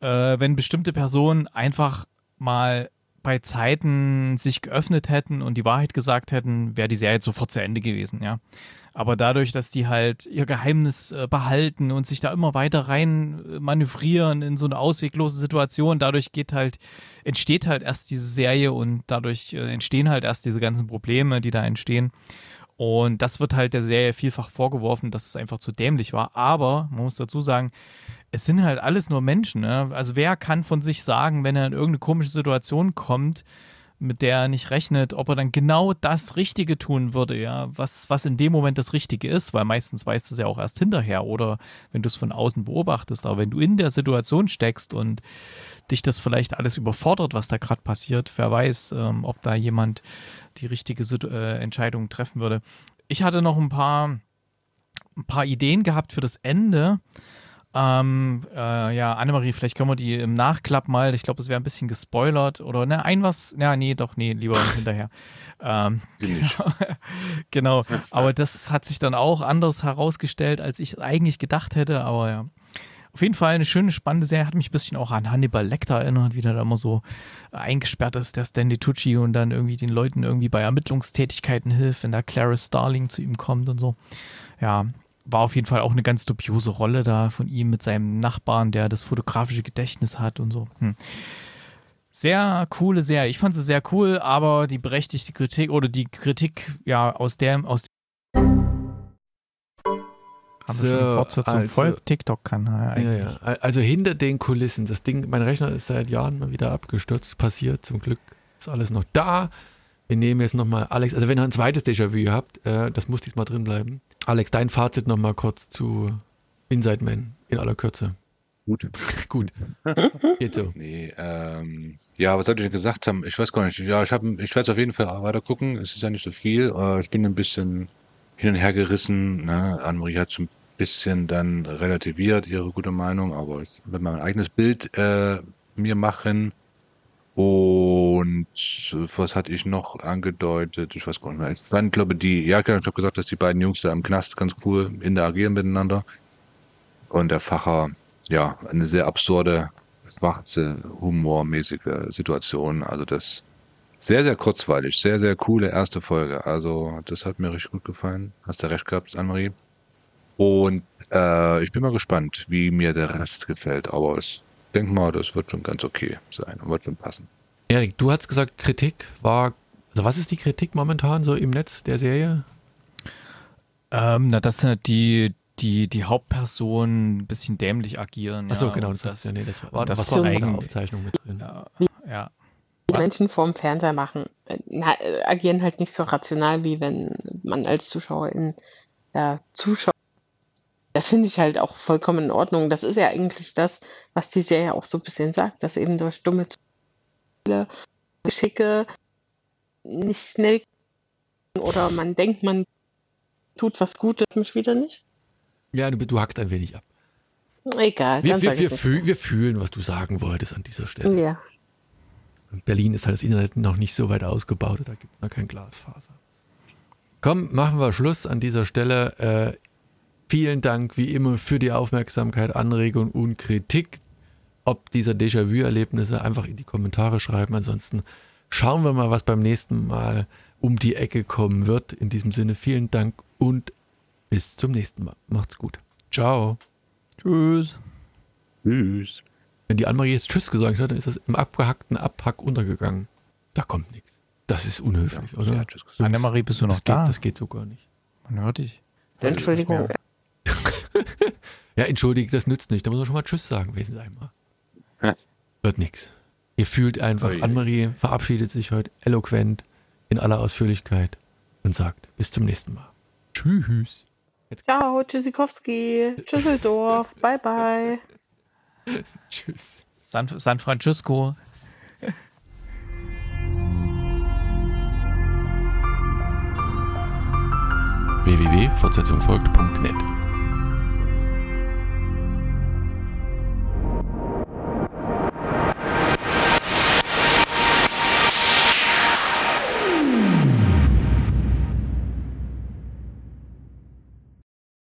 äh, wenn bestimmte Personen einfach mal bei Zeiten sich geöffnet hätten und die Wahrheit gesagt hätten, wäre die Serie sofort zu Ende gewesen, ja. Aber dadurch, dass die halt ihr Geheimnis äh, behalten und sich da immer weiter rein äh, manövrieren in so eine ausweglose Situation, dadurch geht halt, entsteht halt erst diese Serie und dadurch äh, entstehen halt erst diese ganzen Probleme, die da entstehen. Und das wird halt der Serie vielfach vorgeworfen, dass es einfach zu dämlich war. Aber man muss dazu sagen, es sind halt alles nur Menschen. Ne? Also wer kann von sich sagen, wenn er in irgendeine komische Situation kommt, mit der er nicht rechnet, ob er dann genau das Richtige tun würde, ja, was, was in dem Moment das Richtige ist, weil meistens weißt du es ja auch erst hinterher oder wenn du es von außen beobachtest. Aber wenn du in der Situation steckst und dich das vielleicht alles überfordert, was da gerade passiert, wer weiß, ähm, ob da jemand die richtige äh, Entscheidung treffen würde. Ich hatte noch ein paar, ein paar Ideen gehabt für das Ende. Ähm, äh, ja, Annemarie, vielleicht können wir die im Nachklapp mal, ich glaube, das wäre ein bisschen gespoilert oder ne, ein was, ja, nee, doch, nee, lieber hinterher. Ähm, genau, genau, aber das hat sich dann auch anders herausgestellt, als ich eigentlich gedacht hätte, aber ja. Auf jeden Fall eine schöne, spannende Serie. Hat mich ein bisschen auch an Hannibal Lecter erinnert, wie der da immer so eingesperrt ist, der Stanley Tucci und dann irgendwie den Leuten irgendwie bei Ermittlungstätigkeiten hilft, wenn da Clarice Starling zu ihm kommt und so. Ja, war auf jeden Fall auch eine ganz dubiose Rolle da von ihm mit seinem Nachbarn, der das fotografische Gedächtnis hat und so. Hm. Sehr coole Serie. Ich fand sie sehr cool, aber die berechtigte Kritik oder die Kritik, ja, aus der, aus haben so, wir schon eine Fortsetzung also, voll TikTok-Kanal. Ja, ja. Also hinter den Kulissen. Das Ding, mein Rechner ist seit Jahren mal wieder abgestürzt. Passiert. Zum Glück ist alles noch da. Wir nehmen jetzt nochmal Alex. Also wenn ihr ein zweites Déjà-vu habt, äh, das muss diesmal drin bleiben. Alex, dein Fazit nochmal kurz zu Inside Man in aller Kürze. Gut. Gut. Geht so. Nee, ähm, ja, was sollte ich denn gesagt haben? Ich weiß gar nicht. Ja, ich, ich werde es auf jeden Fall weiter gucken. Es ist ja nicht so viel. Äh, ich bin ein bisschen hin und her gerissen. Ne? Annemarie hat so ein bisschen dann relativiert ihre gute Meinung, aber ich will mein eigenes Bild äh, mir machen. Und was hatte ich noch angedeutet? Ich weiß gar nicht mehr. Ich fand, glaube die, ja, ich habe gesagt, dass die beiden Jungs da im Knast ganz cool interagieren miteinander. Und der Facher, ja, eine sehr absurde, schwarze, humormäßige Situation. Also das sehr, sehr kurzweilig, sehr, sehr coole erste Folge. Also das hat mir richtig gut gefallen. Hast du recht gehabt, Anne-Marie. Und äh, ich bin mal gespannt, wie mir der Rest gefällt. Aber ich denke mal, das wird schon ganz okay sein und wird schon passen. Erik, du hast gesagt, Kritik war. Also, was ist die Kritik momentan so im Netz der Serie? Ähm, na, dass die, die, die Hauptpersonen ein bisschen dämlich agieren. Achso, ja, genau, das, das, ja, nee, das war, das was war in der Aufzeichnung mit drin. Ja, ja. Die Menschen vorm Fernseher machen, äh, na, agieren halt nicht so rational, wie wenn man als Zuschauer in ja, Zuschauer das finde ich halt auch vollkommen in Ordnung. Das ist ja eigentlich das, was die Serie auch so ein bisschen sagt, dass eben durch dumme Geschicke nicht schnell oder man denkt, man tut was Gutes, mich wieder nicht. Ja, du, du hackst ein wenig ab. Egal. Wir, wir, wir, fühl, wir, fühlen, was du sagen wolltest an dieser Stelle. Ja. In Berlin ist halt das Internet noch nicht so weit ausgebaut, da gibt es noch kein Glasfaser. Komm, machen wir Schluss an dieser Stelle. Äh, Vielen Dank wie immer für die Aufmerksamkeit, Anregung und Kritik. Ob dieser Déjà-vu-Erlebnisse einfach in die Kommentare schreiben. Ansonsten schauen wir mal, was beim nächsten Mal um die Ecke kommen wird. In diesem Sinne vielen Dank und bis zum nächsten Mal. Macht's gut. Ciao. Tschüss. Tschüss. Wenn die Annemarie jetzt Tschüss gesagt hat, dann ist das im abgehackten Abhack untergegangen. Da kommt nichts. Das ist unhöflich, ja, oder? Annemarie, bist du noch das da? Geht, das geht so gar nicht. Man hört dich. Entschuldigung. ja, entschuldige, das nützt nicht. Da muss man schon mal Tschüss sagen, wesen einmal. Ja. Wird nichts. Ihr fühlt einfach, oh, Anne-Marie verabschiedet sich heute eloquent in aller Ausführlichkeit und sagt bis zum nächsten Mal. Tschüss. Jetzt Ciao, Tschüssikowski, Tschüsseldorf, bye bye. Tschüss. San, San Francisco. www.fortsetzungfolgt.net